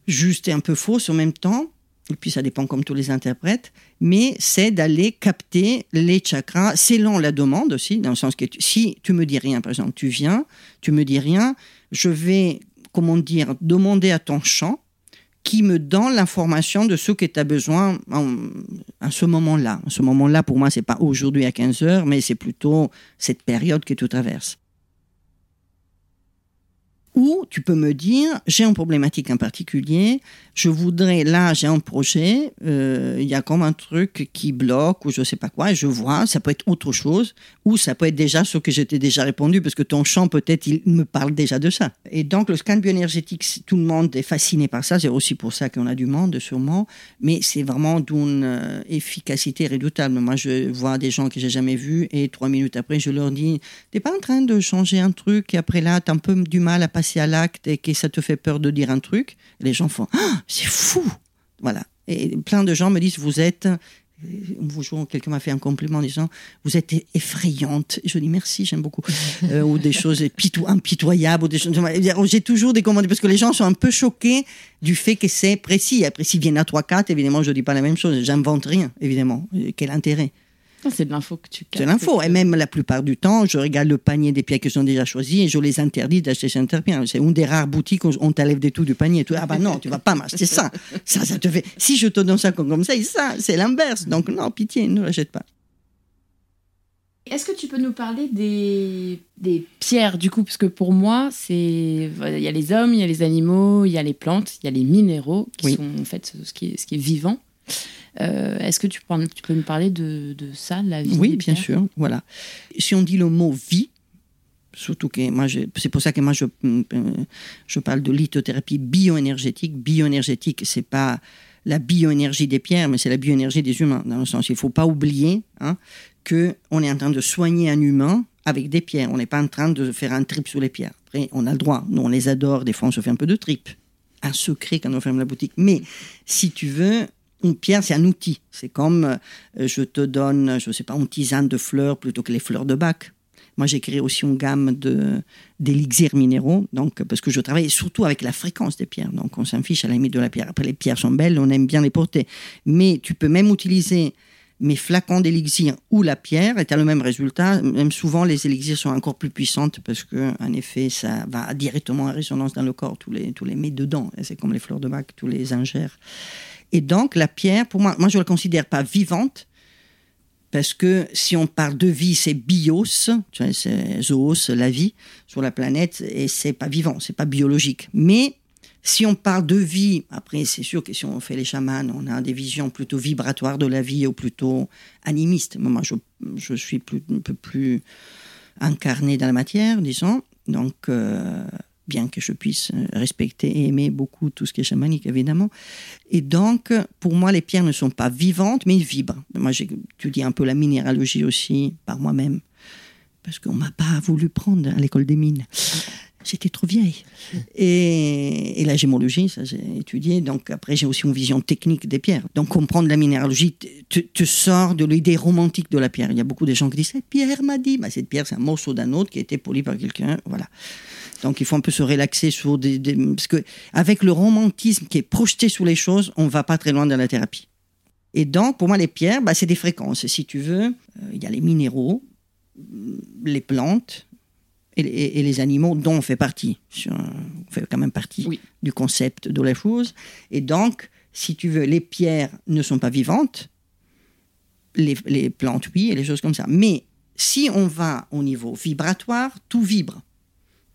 B: justes et un peu fausses en même temps. Et puis ça dépend comme tous les interprètes, mais c'est d'aller capter les chakras selon la demande aussi, dans le sens que si tu me dis rien, par exemple, tu viens, tu me dis rien, je vais, comment dire, demander à ton champ qui me donne l'information de ce que tu as besoin en, en ce moment-là. En ce moment-là, pour moi, c'est pas aujourd'hui à 15 heures, mais c'est plutôt cette période que tu traverses. Ou tu peux me dire, j'ai une problématique en particulier, je voudrais, là, j'ai un projet, euh, il y a comme un truc qui bloque ou je sais pas quoi, et je vois, ça peut être autre chose, ou ça peut être déjà ce que j'étais déjà répondu, parce que ton champ, peut-être, il me parle déjà de ça. Et donc, le scan bioénergétique, tout le monde est fasciné par ça, c'est aussi pour ça qu'on a du monde, sûrement, mais c'est vraiment d'une euh, efficacité redoutable. Moi, je vois des gens que j'ai jamais vus, et trois minutes après, je leur dis, t'es pas en train de changer un truc, et après là, t'as un peu du mal à passer à l'acte, et que ça te fait peur de dire un truc. Les gens font, Ah, c'est fou Voilà. Et plein de gens me disent, vous êtes Un jour, quelqu'un m'a fait un compliment en disant Vous êtes effrayante. je dis merci, j'aime beaucoup. Euh, ou des choses impitoyables. Ou des choses... J'ai toujours des commentaires parce que les gens sont un peu choqués du fait que c'est précis. Après, s'ils viennent à 3-4, évidemment, je ne dis pas la même chose. J'invente rien, évidemment. Quel intérêt?
A: C'est de l'info que tu
B: C'est l'info. Et même la plupart du temps, je regarde le panier des pierres qui sont déjà choisis et je les interdis d'acheter chez Interpien. C'est une des rares boutiques où on t'enlève des tout du panier. ah bah non, tu vas pas m'acheter ça. Ça, ça te fait. Si je te donne ça comme ça, ça c'est l'inverse. Donc non, pitié, ne l'achète pas.
A: Est-ce que tu peux nous parler des, des pierres du coup? Parce que pour moi, c'est il y a les hommes, il y a les animaux, il y a les plantes, il y a les minéraux qui sont en fait ce qui est, ce qui est vivant. Euh, est-ce que tu peux, tu peux me parler de, de ça, la vie
B: Oui, bien sûr. Voilà. Si on dit le mot vie, surtout que moi, c'est pour ça que moi je, euh, je parle de lithothérapie bioénergétique. Bioénergétique, c'est pas la bioénergie des pierres, mais c'est la bioénergie des humains. Dans le sens, il ne faut pas oublier hein, qu'on est en train de soigner un humain avec des pierres. On n'est pas en train de faire un trip sur les pierres. Après, on a le droit. Nous, on les adore. Des fois, on se fait un peu de trip. Un secret quand on ferme la boutique. Mais si tu veux, une pierre, c'est un outil. C'est comme euh, je te donne, je ne sais pas, une tisane de fleurs plutôt que les fleurs de bac. Moi, j'ai créé aussi une gamme d'élixirs minéraux, donc, parce que je travaille surtout avec la fréquence des pierres. Donc, on s'en fiche à la limite de la pierre. Après, les pierres sont belles, on aime bien les porter. Mais tu peux même utiliser mes flacons d'élixir ou la pierre, et tu as le même résultat. Même souvent, les élixirs sont encore plus puissantes parce que, en effet, ça va directement en résonance dans le corps. Tous les, tous les mets dedans. C'est comme les fleurs de bac, tous les ingères. Et donc, la pierre, pour moi, moi je ne la considère pas vivante, parce que si on parle de vie, c'est bios, c'est zoos, la vie sur la planète, et c'est pas vivant, c'est pas biologique. Mais si on parle de vie, après c'est sûr que si on fait les chamans, on a des visions plutôt vibratoires de la vie ou plutôt animistes. Moi, je, suis un peu plus incarné dans la matière, disons. Donc, euh, bien que je puisse euh, respecter et aimer beaucoup tout ce qui est chamanique, évidemment. Et donc, pour moi, les pierres ne sont pas vivantes, mais vibrent. Moi, j'ai étudié un peu la minéralogie aussi par moi-même, parce qu'on ne m'a pas voulu prendre à l'école des mines. J'étais trop vieille. Et, la gémologie, ça j'ai étudié. Donc après, j'ai aussi une vision technique des pierres. Donc comprendre la minéralogie te, te sort de l'idée romantique de la pierre. Il y a beaucoup de gens qui disent Cette pierre m'a dit. Bah, cette pierre, c'est un morceau d'un autre qui a été poli par quelqu'un. Voilà. Donc il faut un peu se relaxer sur des, parce que avec le romantisme qui est projeté sur les choses, on va pas très loin dans la thérapie. Et donc pour moi les pierres, bah, c'est des fréquences. Si tu veux, euh, il y a les minéraux, les plantes et, les animaux dont on fait partie. On fait quand même partie du concept de la chose. Et donc si tu veux, les pierres ne sont pas vivantes, les, les plantes oui et les choses comme ça. Mais si on va au niveau vibratoire, tout vibre.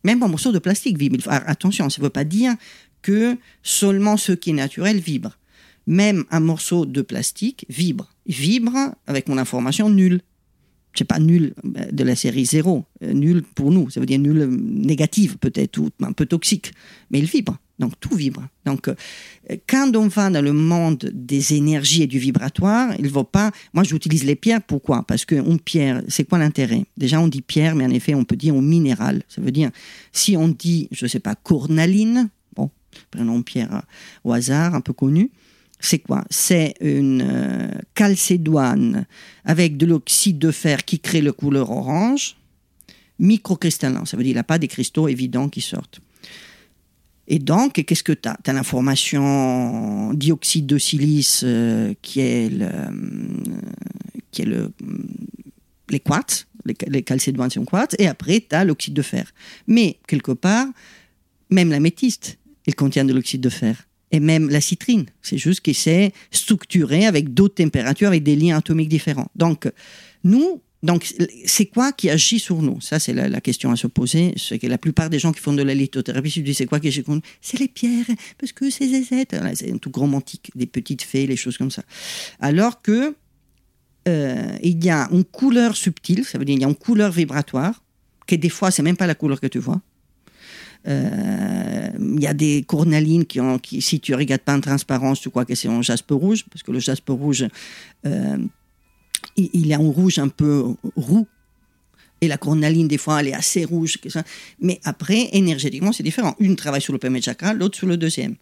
B: Même un morceau de plastique vibre. Attention, ça ne veut pas dire que seulement ce qui est naturel vibre. Même un morceau de plastique vibre. Vibre avec mon information nulle. C'est pas nul euh, de la série zéro. Euh, nul pour nous. Ça veut dire nul euh, négative peut-être ou un peu toxique. Mais il vibre. Donc tout vibre. Donc euh, quand on va dans le monde des énergies et du vibratoire, il ne faut pas. Moi, j'utilise les pierres. Pourquoi? Parce qu'une pierre, c'est quoi l'intérêt? Déjà, on dit pierre, mais en effet, on peut dire un minéral. Ça veut dire si on dit, je ne sais pas, cornaline. Bon, prenons pierre au hasard, un peu connue. C'est quoi? C'est une euh, calcédoine avec de l'oxyde de fer qui crée le couleur orange, microcristallin. Ça veut dire qu'il n'y a pas des cristaux évidents qui sortent. Et donc, qu'est-ce que tu as Tu as l'information dioxyde de silice euh, qui est, le, euh, qui est le, les quartz, les, les calcédoines quartz, et après tu as l'oxyde de fer. Mais, quelque part, même la métiste, elle contient de l'oxyde de fer. Et même la citrine, c'est juste que c'est structuré avec d'autres températures, avec des liens atomiques différents. Donc, nous, donc, c'est quoi qui agit sur nous? Ça, c'est la, question à se poser. C'est que la plupart des gens qui font de la lithothérapie se disent c'est quoi qui agit sur nous? C'est les pierres, parce que c'est zézette. C'est un tout romantique, des petites fées, les choses comme ça. Alors que euh, il y a une couleur subtile, ça veut dire il y a une couleur vibratoire, que des fois, c'est même pas la couleur que tu vois. Euh, il y a des cornalines qui, si tu regardes pas en transparence, tu crois que c'est un jaspe rouge, parce que le jaspe rouge, euh, il, a un rouge un peu roux. Et la cornaline, des fois, elle est assez rouge. Mais après, énergétiquement, c'est différent. Une travaille sur le premier chakra, l'autre sur le deuxième.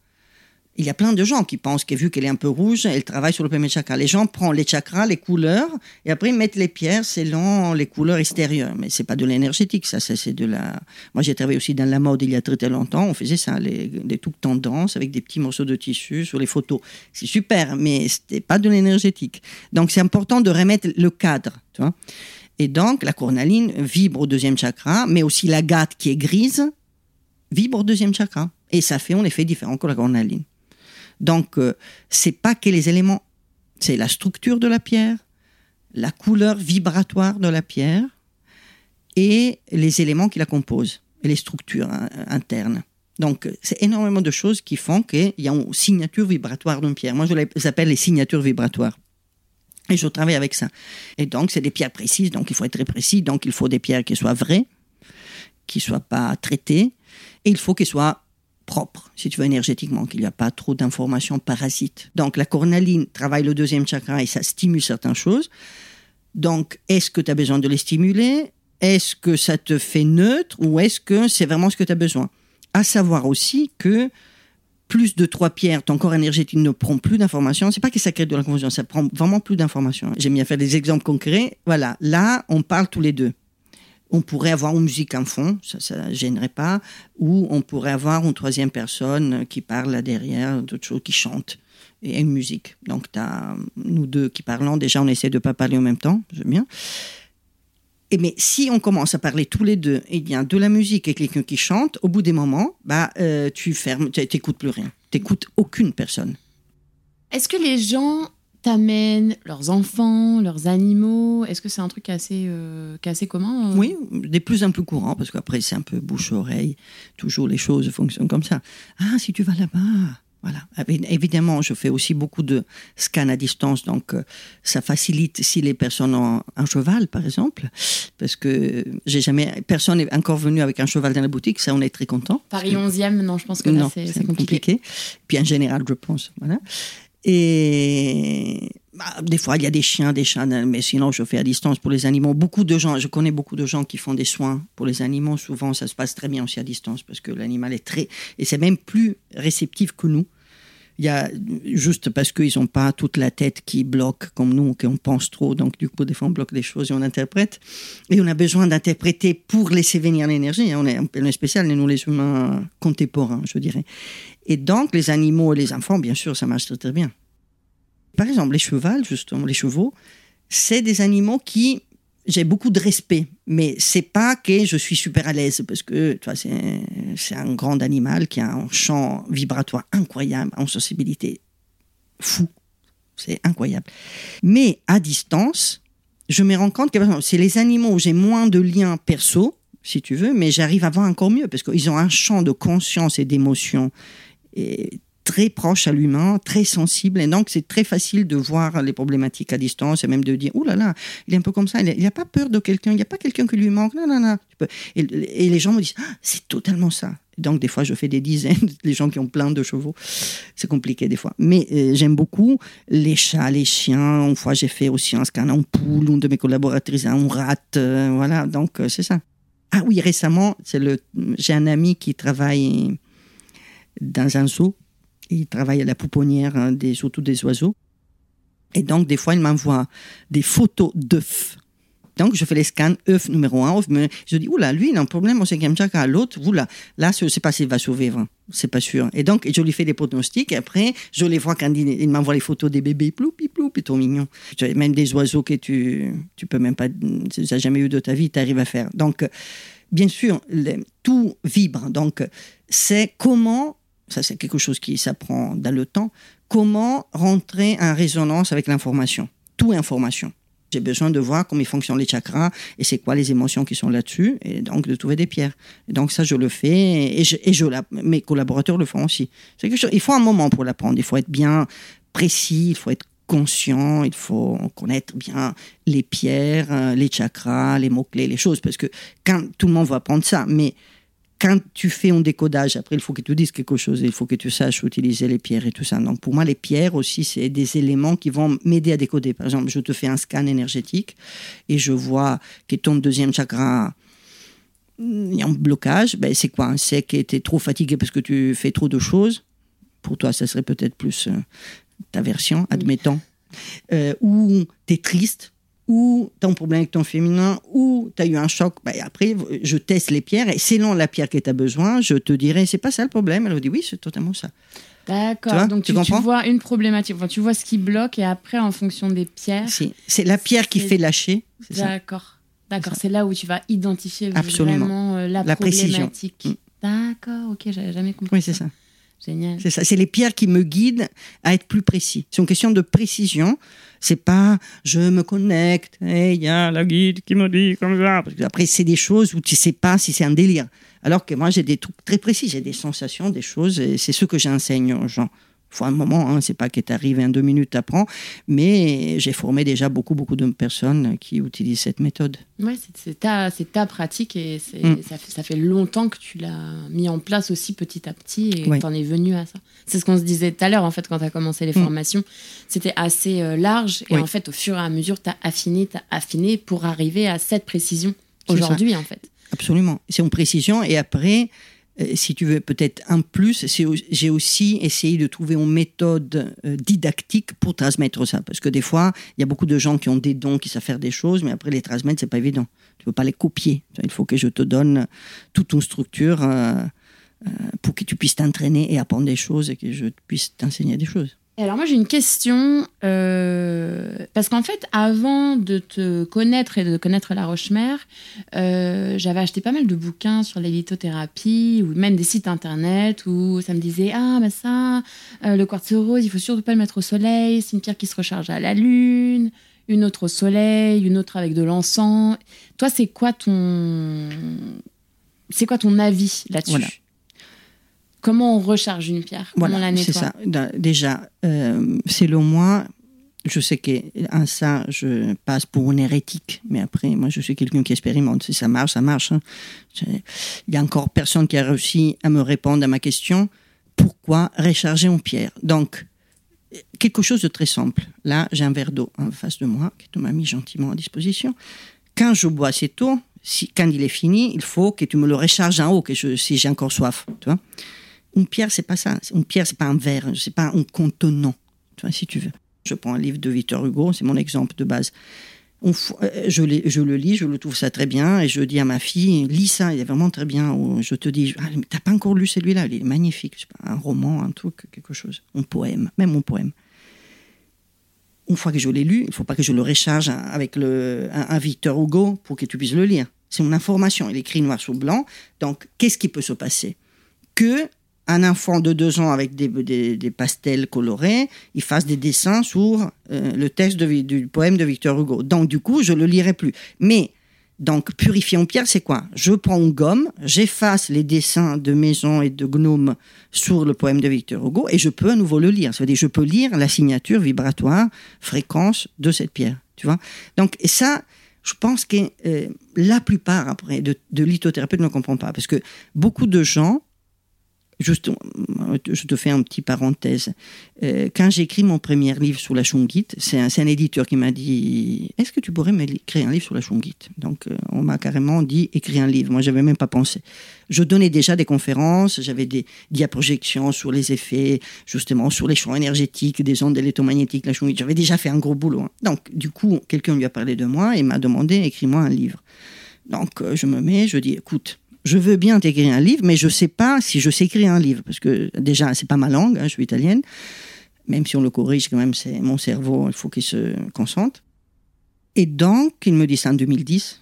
B: Il y a plein de gens qui pensent que vu qu'elle est un peu rouge, elle travaille sur le premier chakra. Les gens prennent les chakras, les couleurs, et après ils mettent les pierres selon les couleurs extérieures. Mais c'est pas de l'énergétique, ça, c'est de la. Moi, j'ai travaillé aussi dans la mode il y a très, très longtemps. On faisait ça, les, des trucs tendance avec des petits morceaux de tissu sur les photos. C'est super, mais c'était pas de l'énergétique. Donc, c'est important de remettre le cadre, tu vois. Et donc, la cornaline vibre au deuxième chakra, mais aussi la gâte qui est grise vibre au deuxième chakra. Et ça fait un effet différent que la cornaline. Donc, euh, c'est pas que les éléments, c'est la structure de la pierre, la couleur vibratoire de la pierre et les éléments qui la composent et les structures hein, internes. Donc, c'est énormément de choses qui font qu'il y a une signature vibratoire d'une pierre. Moi, je les appelle les signatures vibratoires. Et je travaille avec ça. Et donc, c'est des pierres précises, donc il faut être très précis. Donc, il faut des pierres qui soient vraies, qui ne soient pas traitées, et il faut qu'elles soient propre, si tu veux, énergétiquement, qu'il n'y a pas trop d'informations parasites. Donc la cornaline travaille le deuxième chakra et ça stimule certaines choses. Donc est-ce que tu as besoin de les stimuler? Est-ce que ça te fait neutre? Ou est-ce que c'est vraiment ce que tu as besoin? À savoir aussi que plus de trois pierres, ton corps énergétique ne prend plus d'informations. C'est pas que ça crée de la confusion, ça prend vraiment plus d'informations. J'aime bien faire des exemples concrets. Voilà, là, on parle tous les deux on pourrait avoir une musique en fond, ça ne gênerait pas, ou on pourrait avoir une troisième personne qui parle derrière, d'autres choses, qui chante, et une musique. Donc, tu as nous deux qui parlons, déjà on essaie de ne pas parler en même temps, j'aime bien. Et mais si on commence à parler tous les deux, et a de la musique et quelqu'un qui chante, au bout des moments, bah, euh, tu fermes, tu n'écoutes plus rien. Tu n'écoutes aucune personne.
A: Est-ce que les gens t'amènent leurs enfants, leurs animaux Est-ce que c'est un truc assez, euh, assez commun
B: euh? Oui, des plus en plus courants, parce qu'après c'est un peu bouche-oreille. Toujours les choses fonctionnent comme ça. Ah, si tu vas là-bas. Voilà. Évidemment, je fais aussi beaucoup de scans à distance, donc euh, ça facilite si les personnes ont un cheval, par exemple, parce que j'ai jamais, personne n'est encore venu avec un cheval dans la boutique, ça on est très content.
A: Paris 11e, non, je pense que c'est compliqué. compliqué.
B: Puis en général, je pense, voilà. Et bah, des fois, il y a des chiens, des chats, mais sinon, je fais à distance pour les animaux. Beaucoup de gens, je connais beaucoup de gens qui font des soins pour les animaux. Souvent, ça se passe très bien aussi à distance parce que l'animal est très. Et c'est même plus réceptif que nous. Il y a juste parce qu'ils n'ont pas toute la tête qui bloque comme nous, qu'on pense trop. Donc, du coup, des fois, on bloque des choses et on interprète. Et on a besoin d'interpréter pour laisser venir l'énergie. On est un peu spécial, nous, les humains contemporains, je dirais. Et donc, les animaux et les enfants, bien sûr, ça marche très, très bien. Par exemple, les chevaux, justement, les chevaux, c'est des animaux qui j'ai beaucoup de respect, mais c'est pas que je suis super à l'aise parce que c'est un grand animal qui a un champ vibratoire incroyable, en sensibilité fou, c'est incroyable. Mais à distance, je me rends compte que c'est les animaux où j'ai moins de liens perso, si tu veux, mais j'arrive à voir encore mieux parce qu'ils ont un champ de conscience et d'émotion très proche à l'humain, très sensible. Et donc, c'est très facile de voir les problématiques à distance et même de dire, oh là là, il est un peu comme ça. Il n'a pas peur de quelqu'un. Il n'y a pas quelqu'un qui lui manque. Non, non, non. Et, les gens me disent, ah, c'est totalement ça. Donc, des fois, je fais des dizaines, les gens qui ont plein de chevaux. C'est compliqué des fois. Mais euh, j'aime beaucoup les chats, les chiens. Une fois, j'ai fait aussi un scan en poule. Une de mes collaboratrices a un rat. Euh, voilà, donc euh, c'est ça. Ah oui, récemment, j'ai un ami qui travaille dans un zoo. Il travaille à la pouponnière hein, des, surtout des oiseaux. Et donc, des fois, il m'envoie des photos d'œufs. Donc, je fais les scans œuf numéro un. Mais je dis, oula, lui, il a un problème au cinquième chakra. L'autre, oula, là, je ne sais pas s'il va survivre. C'est pas sûr. Et donc, je lui fais des pronostics. Et après, je les vois quand il, m'envoie les photos des bébés. Ploupi, ploupi, trop mignon. Même des oiseaux que tu, tu peux même pas, tu n'as jamais eu de ta vie, tu arrives à faire. Donc, bien sûr, tout vibre. Donc, c'est comment ça c'est quelque chose qui s'apprend dans le temps, comment rentrer en résonance avec l'information, tout information? J'ai besoin de voir comment fonctionnent les chakras et c'est quoi les émotions qui sont là-dessus, et donc de trouver des pierres. donc ça, je le fais et, et je mes collaborateurs le font aussi. Quelque chose, il faut un moment pour l'apprendre, il faut être bien précis, il faut être conscient, il faut connaître bien les pierres, les chakras, les mots-clés, les choses, parce que quand tout le monde va apprendre ça, mais quand tu fais un décodage, après, il faut que tu dises quelque chose, il faut que tu saches utiliser les pierres et tout ça. Donc, pour moi, les pierres aussi, c'est des éléments qui vont m'aider à décoder. Par exemple, je te fais un scan énergétique et je vois que ton deuxième chakra, il y a un blocage. Ben, c'est quoi? C'est que tu es trop fatigué parce que tu fais trop de choses. Pour toi, ça serait peut-être plus euh, ta version, admettons. Euh, ou tu es triste, ou tu as un problème avec ton féminin, ou tu as eu un choc. Bah, après, je teste les pierres, et selon la pierre que tu as besoin, je te dirai, c'est pas ça le problème. Elle me dit, oui, c'est totalement ça.
A: D'accord. Donc tu, tu, vois une problématique, enfin, tu vois ce qui bloque et après en fonction des pierres.
B: C'est la pierre qui fait lâcher.
A: D'accord. D'accord. C'est là où tu vas identifier vraiment euh, la, problématique. Mm. D'accord. Ok, j'avais jamais compris.
B: Oui, c'est ça. C'est ça. C'est les pierres qui me guident à être plus précis. C'est une question de précision. C'est pas je me connecte et il y a la guide qui me dit comme ça. Parce que après, c'est des choses où tu sais pas si c'est un délire. Alors que moi, j'ai des trucs très précis, j'ai des sensations, des choses, et c'est ce que j'enseigne aux gens. Il faut un moment, hein, c'est pas que tu arrives en deux minutes, tu apprends, mais j'ai formé déjà beaucoup, beaucoup de personnes qui utilisent cette méthode.
A: Oui, c'est ta, ta, pratique et mm. ça, fait, ça, fait, longtemps que tu l'as mis en place aussi petit à petit et tu en es venu à ça. C'est ce qu'on se disait tout à l'heure, en fait, quand tu as commencé les mm. formations. C'était assez euh, large et en fait, au fur et à mesure, tu as affiné, tu as affiné pour arriver à cette précision aujourd'hui, en fait.
B: Absolument. C'est une précision. Et après, si tu veux peut-être un plus, j'ai aussi essayé de trouver une méthode euh, didactique pour transmettre ça. Parce que des fois, il y a beaucoup de gens qui ont des dons, qui savent faire des choses, mais après les transmettre, c'est pas évident. Tu peux pas les copier. Il faut que je te donne toute une structure euh, pour que tu puisses t'entraîner et apprendre des choses et que je puisse t'enseigner des choses
A: alors moi j'ai une question, euh, parce qu'en fait avant de te connaître et de connaître la Roche-Mère, euh, j'avais acheté pas mal de bouquins sur la lithothérapie ou même des sites internet où ça me disait ah mais ça, euh, le quartz rose il faut surtout pas le mettre au soleil, c'est une pierre qui se recharge à la lune, une autre au soleil, une autre avec de l'encens. Toi c'est quoi ton c'est quoi ton avis là-dessus? Comment on recharge une pierre? Comment
B: voilà, C'est ça. Déjà, euh, selon moi, je sais qu'en ça, je passe pour une hérétique, mais après, moi, je suis quelqu'un qui expérimente. Si ça marche, ça marche. Hein. Il y a encore personne qui a réussi à me répondre à ma question. Pourquoi recharger une pierre? Donc, quelque chose de très simple. Là, j'ai un verre d'eau en face de moi, que tu m'as mis gentiment à disposition. Quand je bois cette eau, si, quand il est fini, il faut que tu me le recharges en haut, que je, si j'ai encore soif. Tu vois une pierre, c'est pas ça. Une pierre, c'est pas un verre, c'est pas un contenant, tu vois, si tu veux. Je prends un livre de Victor Hugo, c'est mon exemple de base. Euh, je, le lis, je le trouve ça très bien, et je dis à ma fille, lis ça, il est vraiment très bien. Ou je te dis, ah, t'as pas encore lu celui-là, il est magnifique, un roman, un truc, quelque chose, un poème, même un poème. Une fois que je l'ai lu, il faut pas que je le recharge avec un Victor Hugo pour que tu puisses le lire. C'est une information, il écrit noir sur blanc. Donc, qu'est-ce qui peut se passer? Que un enfant de deux ans avec des, pastels colorés, il fasse des dessins sur euh, le texte du poème de Victor Hugo. Donc, du coup, je le lirai plus. Mais, donc, purifier en pierre, c'est quoi? Je prends une gomme, j'efface les dessins de maisons et de gnomes sur le poème de Victor Hugo et je peux à nouveau le lire. Ça veut dire je peux lire la signature vibratoire, fréquence de cette pierre. Tu vois? Donc, ça, je pense que euh, la plupart après de, de lithothérapeutes ne comprennent pas parce que beaucoup de gens Juste, je te fais un petit parenthèse. Euh, quand j'ai écrit mon premier livre sur la chungite, c'est un, éditeur qui m'a dit Est-ce que tu pourrais écrire un livre sur la chungite Donc, euh, on m'a carrément dit Écris un livre. Moi, j'avais même pas pensé. Je donnais déjà des conférences, j'avais des diaprojections sur les effets, justement, sur les champs énergétiques des ondes électromagnétiques, la chungite. J'avais déjà fait un gros boulot. Hein. Donc, du coup, quelqu'un lui a parlé de moi et m'a demandé Écris-moi un livre. Donc, euh, je me mets, je dis Écoute, je veux bien t'écrire un livre, mais je ne sais pas si je sais écrire un livre, parce que déjà, c'est pas ma langue, hein, je suis italienne. Même si on le corrige, quand même, c'est mon cerveau, il faut qu'il se concentre. Et donc, il me dit ça en 2010.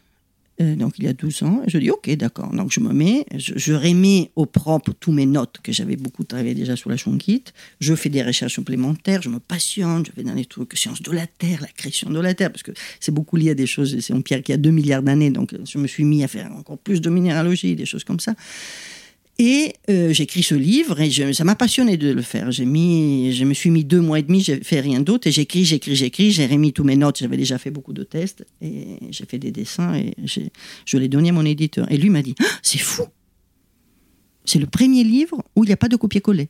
B: Euh, donc il y a 12 ans. je dis, ok, d'accord. Donc je me mets, je, remets au propre tous mes notes que j'avais beaucoup travaillé déjà sur la chonquite. Je fais des recherches supplémentaires, je me passionne, je vais dans les trucs sciences de la Terre, la création de la Terre, parce que c'est beaucoup lié à des choses. C'est une pierre qui a 2 milliards d'années, donc je me suis mis à faire encore plus de minéralogie, des choses comme ça. Et euh, j'écris ce livre et ça m'a passionné de le faire. J'ai mis, je me suis mis deux mois et demi, j'ai fait rien d'autre et j'écris, j'écris, j'écris. J'ai remis tous mes notes. J'avais déjà fait beaucoup de tests et j'ai fait des dessins et je l'ai donné à mon éditeur. Et lui m'a dit, ah, c'est fou. C'est le premier livre où il n'y a pas de copier-coller.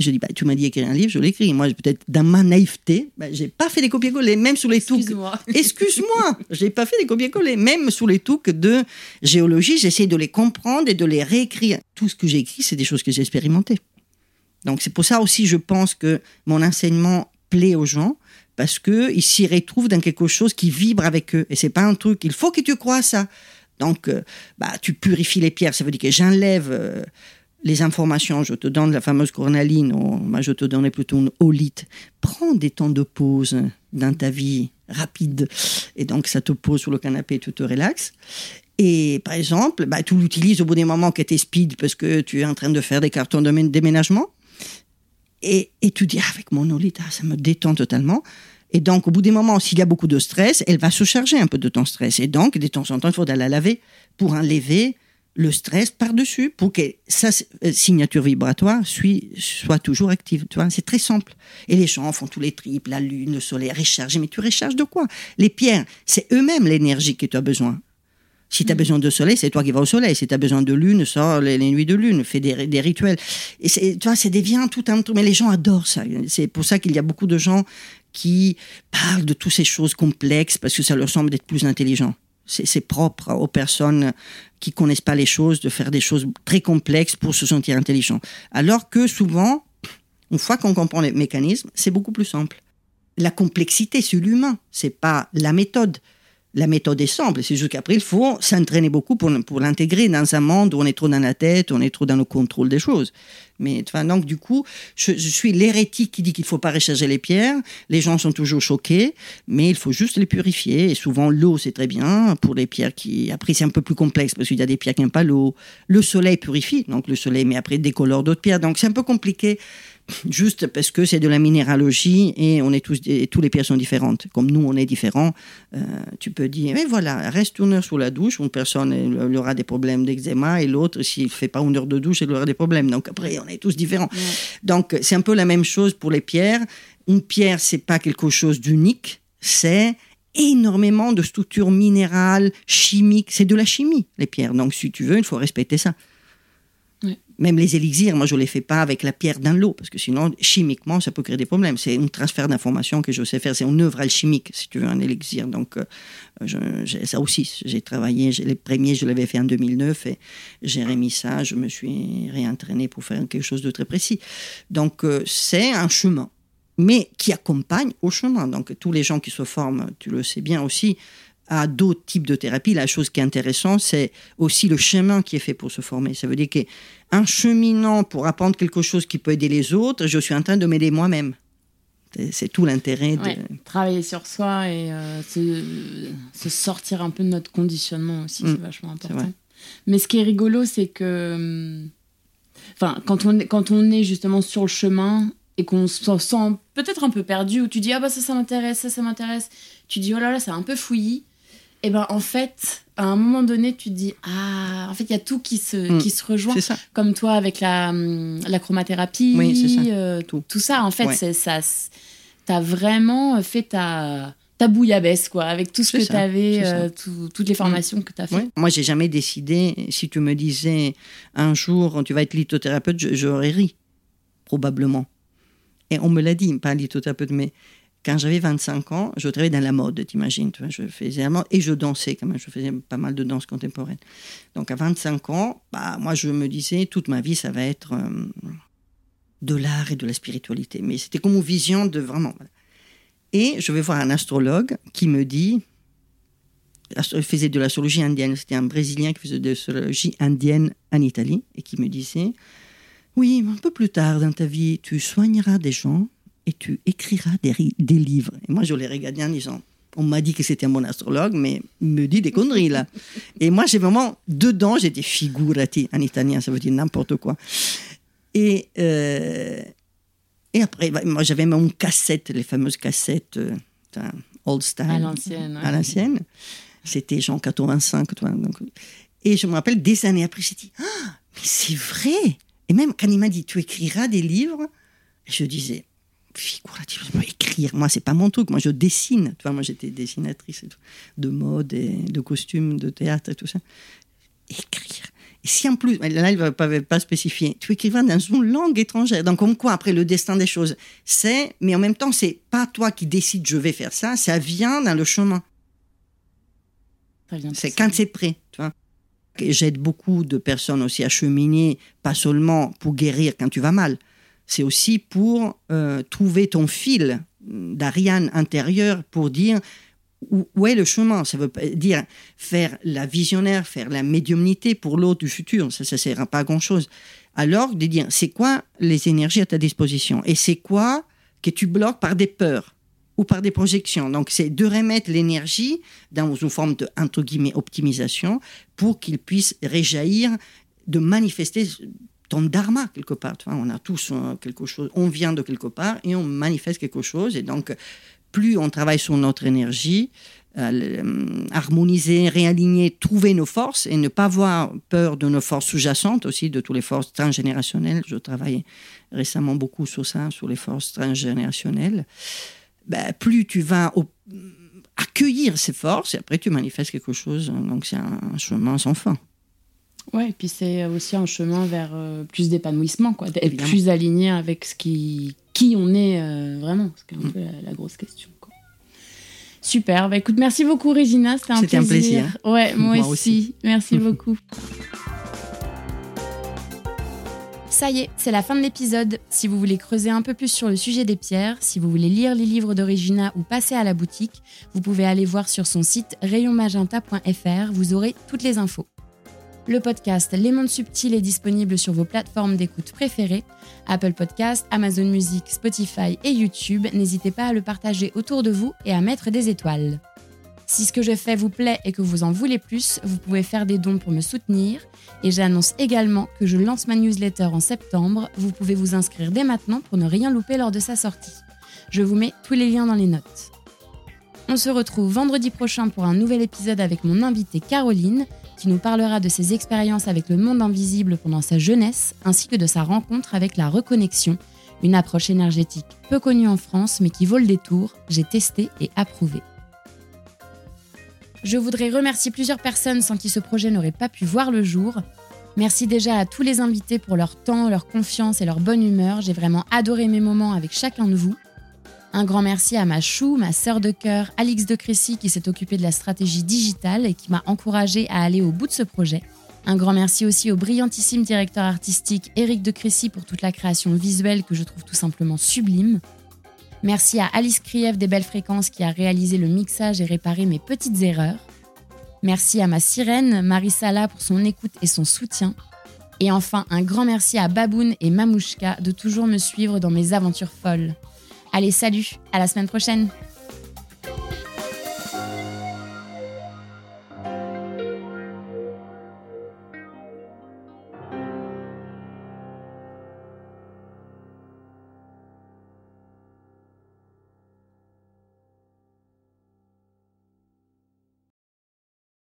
B: Je dis, bah, tu m'as dit écrire un livre, je l'écris. Moi, peut-être dans ma naïveté, bah, j'ai pas fait des copier-coller, même sur les trucs.
A: Excuse-moi.
B: Excuse-moi, j'ai pas fait des copier-coller, même sur les trucs de géologie, j'essaie de les comprendre et de les réécrire. Tout ce que j'ai écrit, c'est des choses que j'ai expérimentées. Donc c'est pour ça aussi, je pense que mon enseignement plaît aux gens parce qu'ils s'y retrouvent dans quelque chose qui vibre avec eux. Et c'est pas un truc, il faut que tu crois ça. Donc, euh, bah, tu purifies les pierres, ça veut dire que j'enlève euh, les informations, je te donne la fameuse cornaline, ou moi je te donnais plutôt une olite. Prends des temps de pause dans ta vie rapide. Et donc, ça te pose sur le canapé, tu te relaxes. Et par exemple, bah, tu l'utilises au bout des moments que tu speed parce que tu es en train de faire des cartons de déménagement. Et, et tu dis, ah, avec mon olite, ah, ça me détend totalement. Et donc, au bout des moments, s'il y a beaucoup de stress, elle va se charger un peu de ton stress. Et donc, de temps en temps, il faudra la laver pour enlever le stress par-dessus, pour que sa euh, signature vibratoire soit toujours active. Tu vois, c'est très simple. Et les gens font tous les tripes, la lune, le soleil, recharger. Mais tu recharges de quoi? Les pierres, c'est eux-mêmes l'énergie que tu as besoin. Si tu as mm. besoin de soleil, c'est toi qui vas au soleil. Si tu as besoin de lune, sors les, nuits de lune, fais des, des rituels. Et tu vois, c'est devient tout un truc. Mais les gens adorent ça. C'est pour ça qu'il y a beaucoup de gens qui parlent de toutes ces choses complexes parce que ça leur semble d'être plus intelligent. C'est propre aux personnes qui connaissent pas les choses de faire des choses très complexes pour se sentir intelligent. Alors que souvent, une fois qu'on comprend les mécanismes, c'est beaucoup plus simple. La complexité, c'est l'humain, c'est pas la méthode la méthode est simple, c'est juste qu'après, il faut s'entraîner beaucoup pour, pour l'intégrer dans un monde où on est trop dans la tête, on est trop dans le contrôle des choses. Mais enfin, donc, du coup, je, suis l'hérétique qui dit qu'il ne faut pas recharger les pierres. Les gens sont toujours choqués, mais il faut juste les purifier. Et souvent, l'eau, c'est très bien pour les pierres qui. Après, c'est un peu plus complexe parce qu'il y a des pierres qui n'aiment pas l'eau. Le soleil purifie, donc le soleil, mais après, décolore d'autres pierres. Donc, c'est un peu compliqué juste parce que c'est de la minéralogie et on est tous, et tous les pierres sont différentes. Comme nous, on est différents, euh, tu peux dire, mais voilà, reste une heure sous la douche, une personne elle, aura des problèmes d'eczéma et l'autre, s'il ne fait pas une heure de douche, elle aura des problèmes. Donc après, on est tous différents. Donc c'est un peu la même chose pour les pierres. Une pierre, c'est pas quelque chose d'unique, c'est énormément de structures minérales, chimiques. C'est de la chimie, les pierres. Donc si tu veux, il faut respecter ça. Même les élixirs, moi je ne les fais pas avec la pierre dans l'eau, parce que sinon, chimiquement, ça peut créer des problèmes. C'est un transfert d'informations que je sais faire. C'est une œuvre alchimique, si tu veux, un élixir. Donc, euh, ça aussi, j'ai travaillé. Les premiers, je l'avais fait en 2009 et j'ai remis ça. Je me suis réentraîné pour faire quelque chose de très précis. Donc, euh, c'est un chemin mais qui accompagne au chemin. Donc tous les gens qui se forment, tu le sais bien aussi, à d'autres types de thérapies, la chose qui est intéressante, c'est aussi le chemin qui est fait pour se former. Ça veut dire qu'un cheminant pour apprendre quelque chose qui peut aider les autres, je suis en train de m'aider moi-même. C'est tout l'intérêt de...
A: travailler sur soi et euh, se, sortir un peu de notre conditionnement aussi, c'est mm. vachement important. Mais ce qui est rigolo, c'est que... Hum, enfin, quand on, quand on est justement sur le chemin et qu'on se sent peut-être un peu perdu, où tu dis, ah bah ça, ça m'intéresse, ça, ça m'intéresse, tu dis, oh là là, c'est un peu fouillis et ben en fait, à un moment donné, tu te dis ah, en fait, il y a tout qui se mm. qui se rejoint. Comme toi avec la la chromathérapie, euh, tout. tout. ça. En fait, c'est ça. T'as vraiment fait ta ta bouillabaisse quoi, avec tout ce que tu avais, euh, toutes les formations que tu as fait.
B: Moi, j'ai jamais décidé. Si tu me disais un jour tu vas être lithothérapeute, j'aurais ri probablement. Et on me l'a dit, pas lithothérapeute, mais quand j'avais 25 ans, je travaillais dans la mode, t'imagines. Je faisais la mode et je dansais quand même. Je faisais pas mal de danse contemporaine. Donc à 25 ans, bah, moi je me disais, toute ma vie, ça va être euh, de l'art et de la spiritualité. Mais c'était comme une vision de vraiment. Et je vais voir un astrologue qui me dit, il faisait de l'astrologie indienne. C'était un Brésilien qui faisait de l'astrologie indienne en Italie et qui me disait, oui, un peu plus tard dans ta vie, tu soigneras des gens et tu écriras des, des livres. Et moi, je les regardais en disant, on m'a dit que c'était un bon astrologue, mais il me dit des conneries là. Et moi, j'ai vraiment, dedans, j'étais figurati, en italien, ça veut dire n'importe quoi. Et, euh, et après, bah, moi, j'avais même une cassette, les fameuses cassettes euh, old style.
A: À l'ancienne.
B: À l'ancienne. C'était genre 85. Toi, donc. Et je me rappelle, des années après, j'ai dit, ah, mais c'est vrai. Et même quand il m'a dit, tu écriras des livres, je disais, figurativement écrire. Moi, c'est pas mon truc. Moi, je dessine. Tu vois, moi, j'étais dessinatrice de mode et de costumes, de théâtre et tout ça. Écrire. Et si en plus, là, il ne va pas, pas spécifier, tu écrivais dans une langue étrangère. Donc, comme quoi, après, le destin des choses, c'est, mais en même temps, c'est pas toi qui décides, je vais faire ça, ça vient dans le chemin. C'est quand c'est prêt, tu vois. J'aide beaucoup de personnes aussi à cheminer, pas seulement pour guérir quand tu vas mal, c'est aussi pour euh, trouver ton fil d'Ariane intérieur pour dire où, est le chemin. Ça veut dire faire la visionnaire, faire la médiumnité pour l'autre du futur. Ça ne sert à pas grand-chose. Alors, de dire, c'est quoi les énergies à ta disposition? Et c'est quoi que tu bloques par des peurs ou par des projections? Donc, c'est de remettre l'énergie dans une forme de, entre guillemets, optimisation pour qu'il puisse réjaillir, de manifester ton dharma quelque part. on a tous euh, quelque chose, on vient de quelque part et on manifeste quelque chose. Et donc, plus on travaille sur notre énergie, euh, euh, harmoniser, réaligner, trouver nos forces et ne pas avoir peur de nos forces sous-jacentes aussi, de toutes les forces transgénérationnelles. Je travaille récemment beaucoup sur ça, sur les forces transgénérationnelles. Ben, plus tu vas accueillir ces forces et après tu manifestes quelque chose. Donc c'est un chemin sans fin.
A: Ouais, et puis c'est aussi un chemin vers euh, plus d'épanouissement, quoi, d'être plus aligné avec ce qui, qui on est euh, vraiment, c'est un mm. peu la, grosse question. Quoi. Super, bah écoute, merci beaucoup Régina, c'était un, plaisir. un plaisir. Ouais, moi, aussi. Merci beaucoup. Ça y est, c'est la fin de l'épisode. Si vous voulez creuser un peu plus sur le sujet des pierres, si vous voulez lire les livres de Regina ou passer à la boutique, vous pouvez aller voir sur son site rayonmagenta.fr, vous aurez toutes les infos. Le podcast Les Mondes Subtils est disponible sur vos plateformes d'écoute préférées, Apple Podcast, Amazon Music, Spotify et YouTube. N'hésitez pas à le partager autour de vous et à mettre des étoiles. Si ce que je fais vous plaît et que vous en voulez plus, vous pouvez faire des dons pour me soutenir. Et j'annonce également que je lance ma newsletter en septembre. Vous pouvez vous inscrire dès maintenant pour ne rien louper lors de sa sortie. Je vous mets tous les liens dans les notes. On se retrouve vendredi prochain pour un nouvel épisode avec mon invitée Caroline qui nous parlera de ses expériences avec le monde invisible pendant sa jeunesse, ainsi que de sa rencontre avec la reconnexion, une approche énergétique peu connue en France mais qui vaut le détour, j'ai testé et approuvé. Je voudrais remercier plusieurs personnes sans qui ce projet n'aurait pas pu voir le jour. Merci déjà à tous les invités pour leur temps, leur confiance et leur bonne humeur. J'ai vraiment adoré mes moments avec chacun de vous. Un grand merci à ma chou, ma sœur de cœur, Alix de Crécy, qui s'est occupée de la stratégie digitale et qui m'a encouragée à aller au bout de ce projet. Un grand merci aussi au brillantissime directeur artistique Éric de Crécy pour toute la création visuelle que je trouve tout simplement sublime. Merci à Alice Krief des Belles Fréquences qui a réalisé le mixage et réparé mes petites erreurs. Merci à ma sirène, Marie Sala, pour son écoute et son soutien. Et enfin, un grand merci à Baboun et Mamouchka de toujours me suivre dans mes aventures folles. Allez, salut, à la semaine prochaine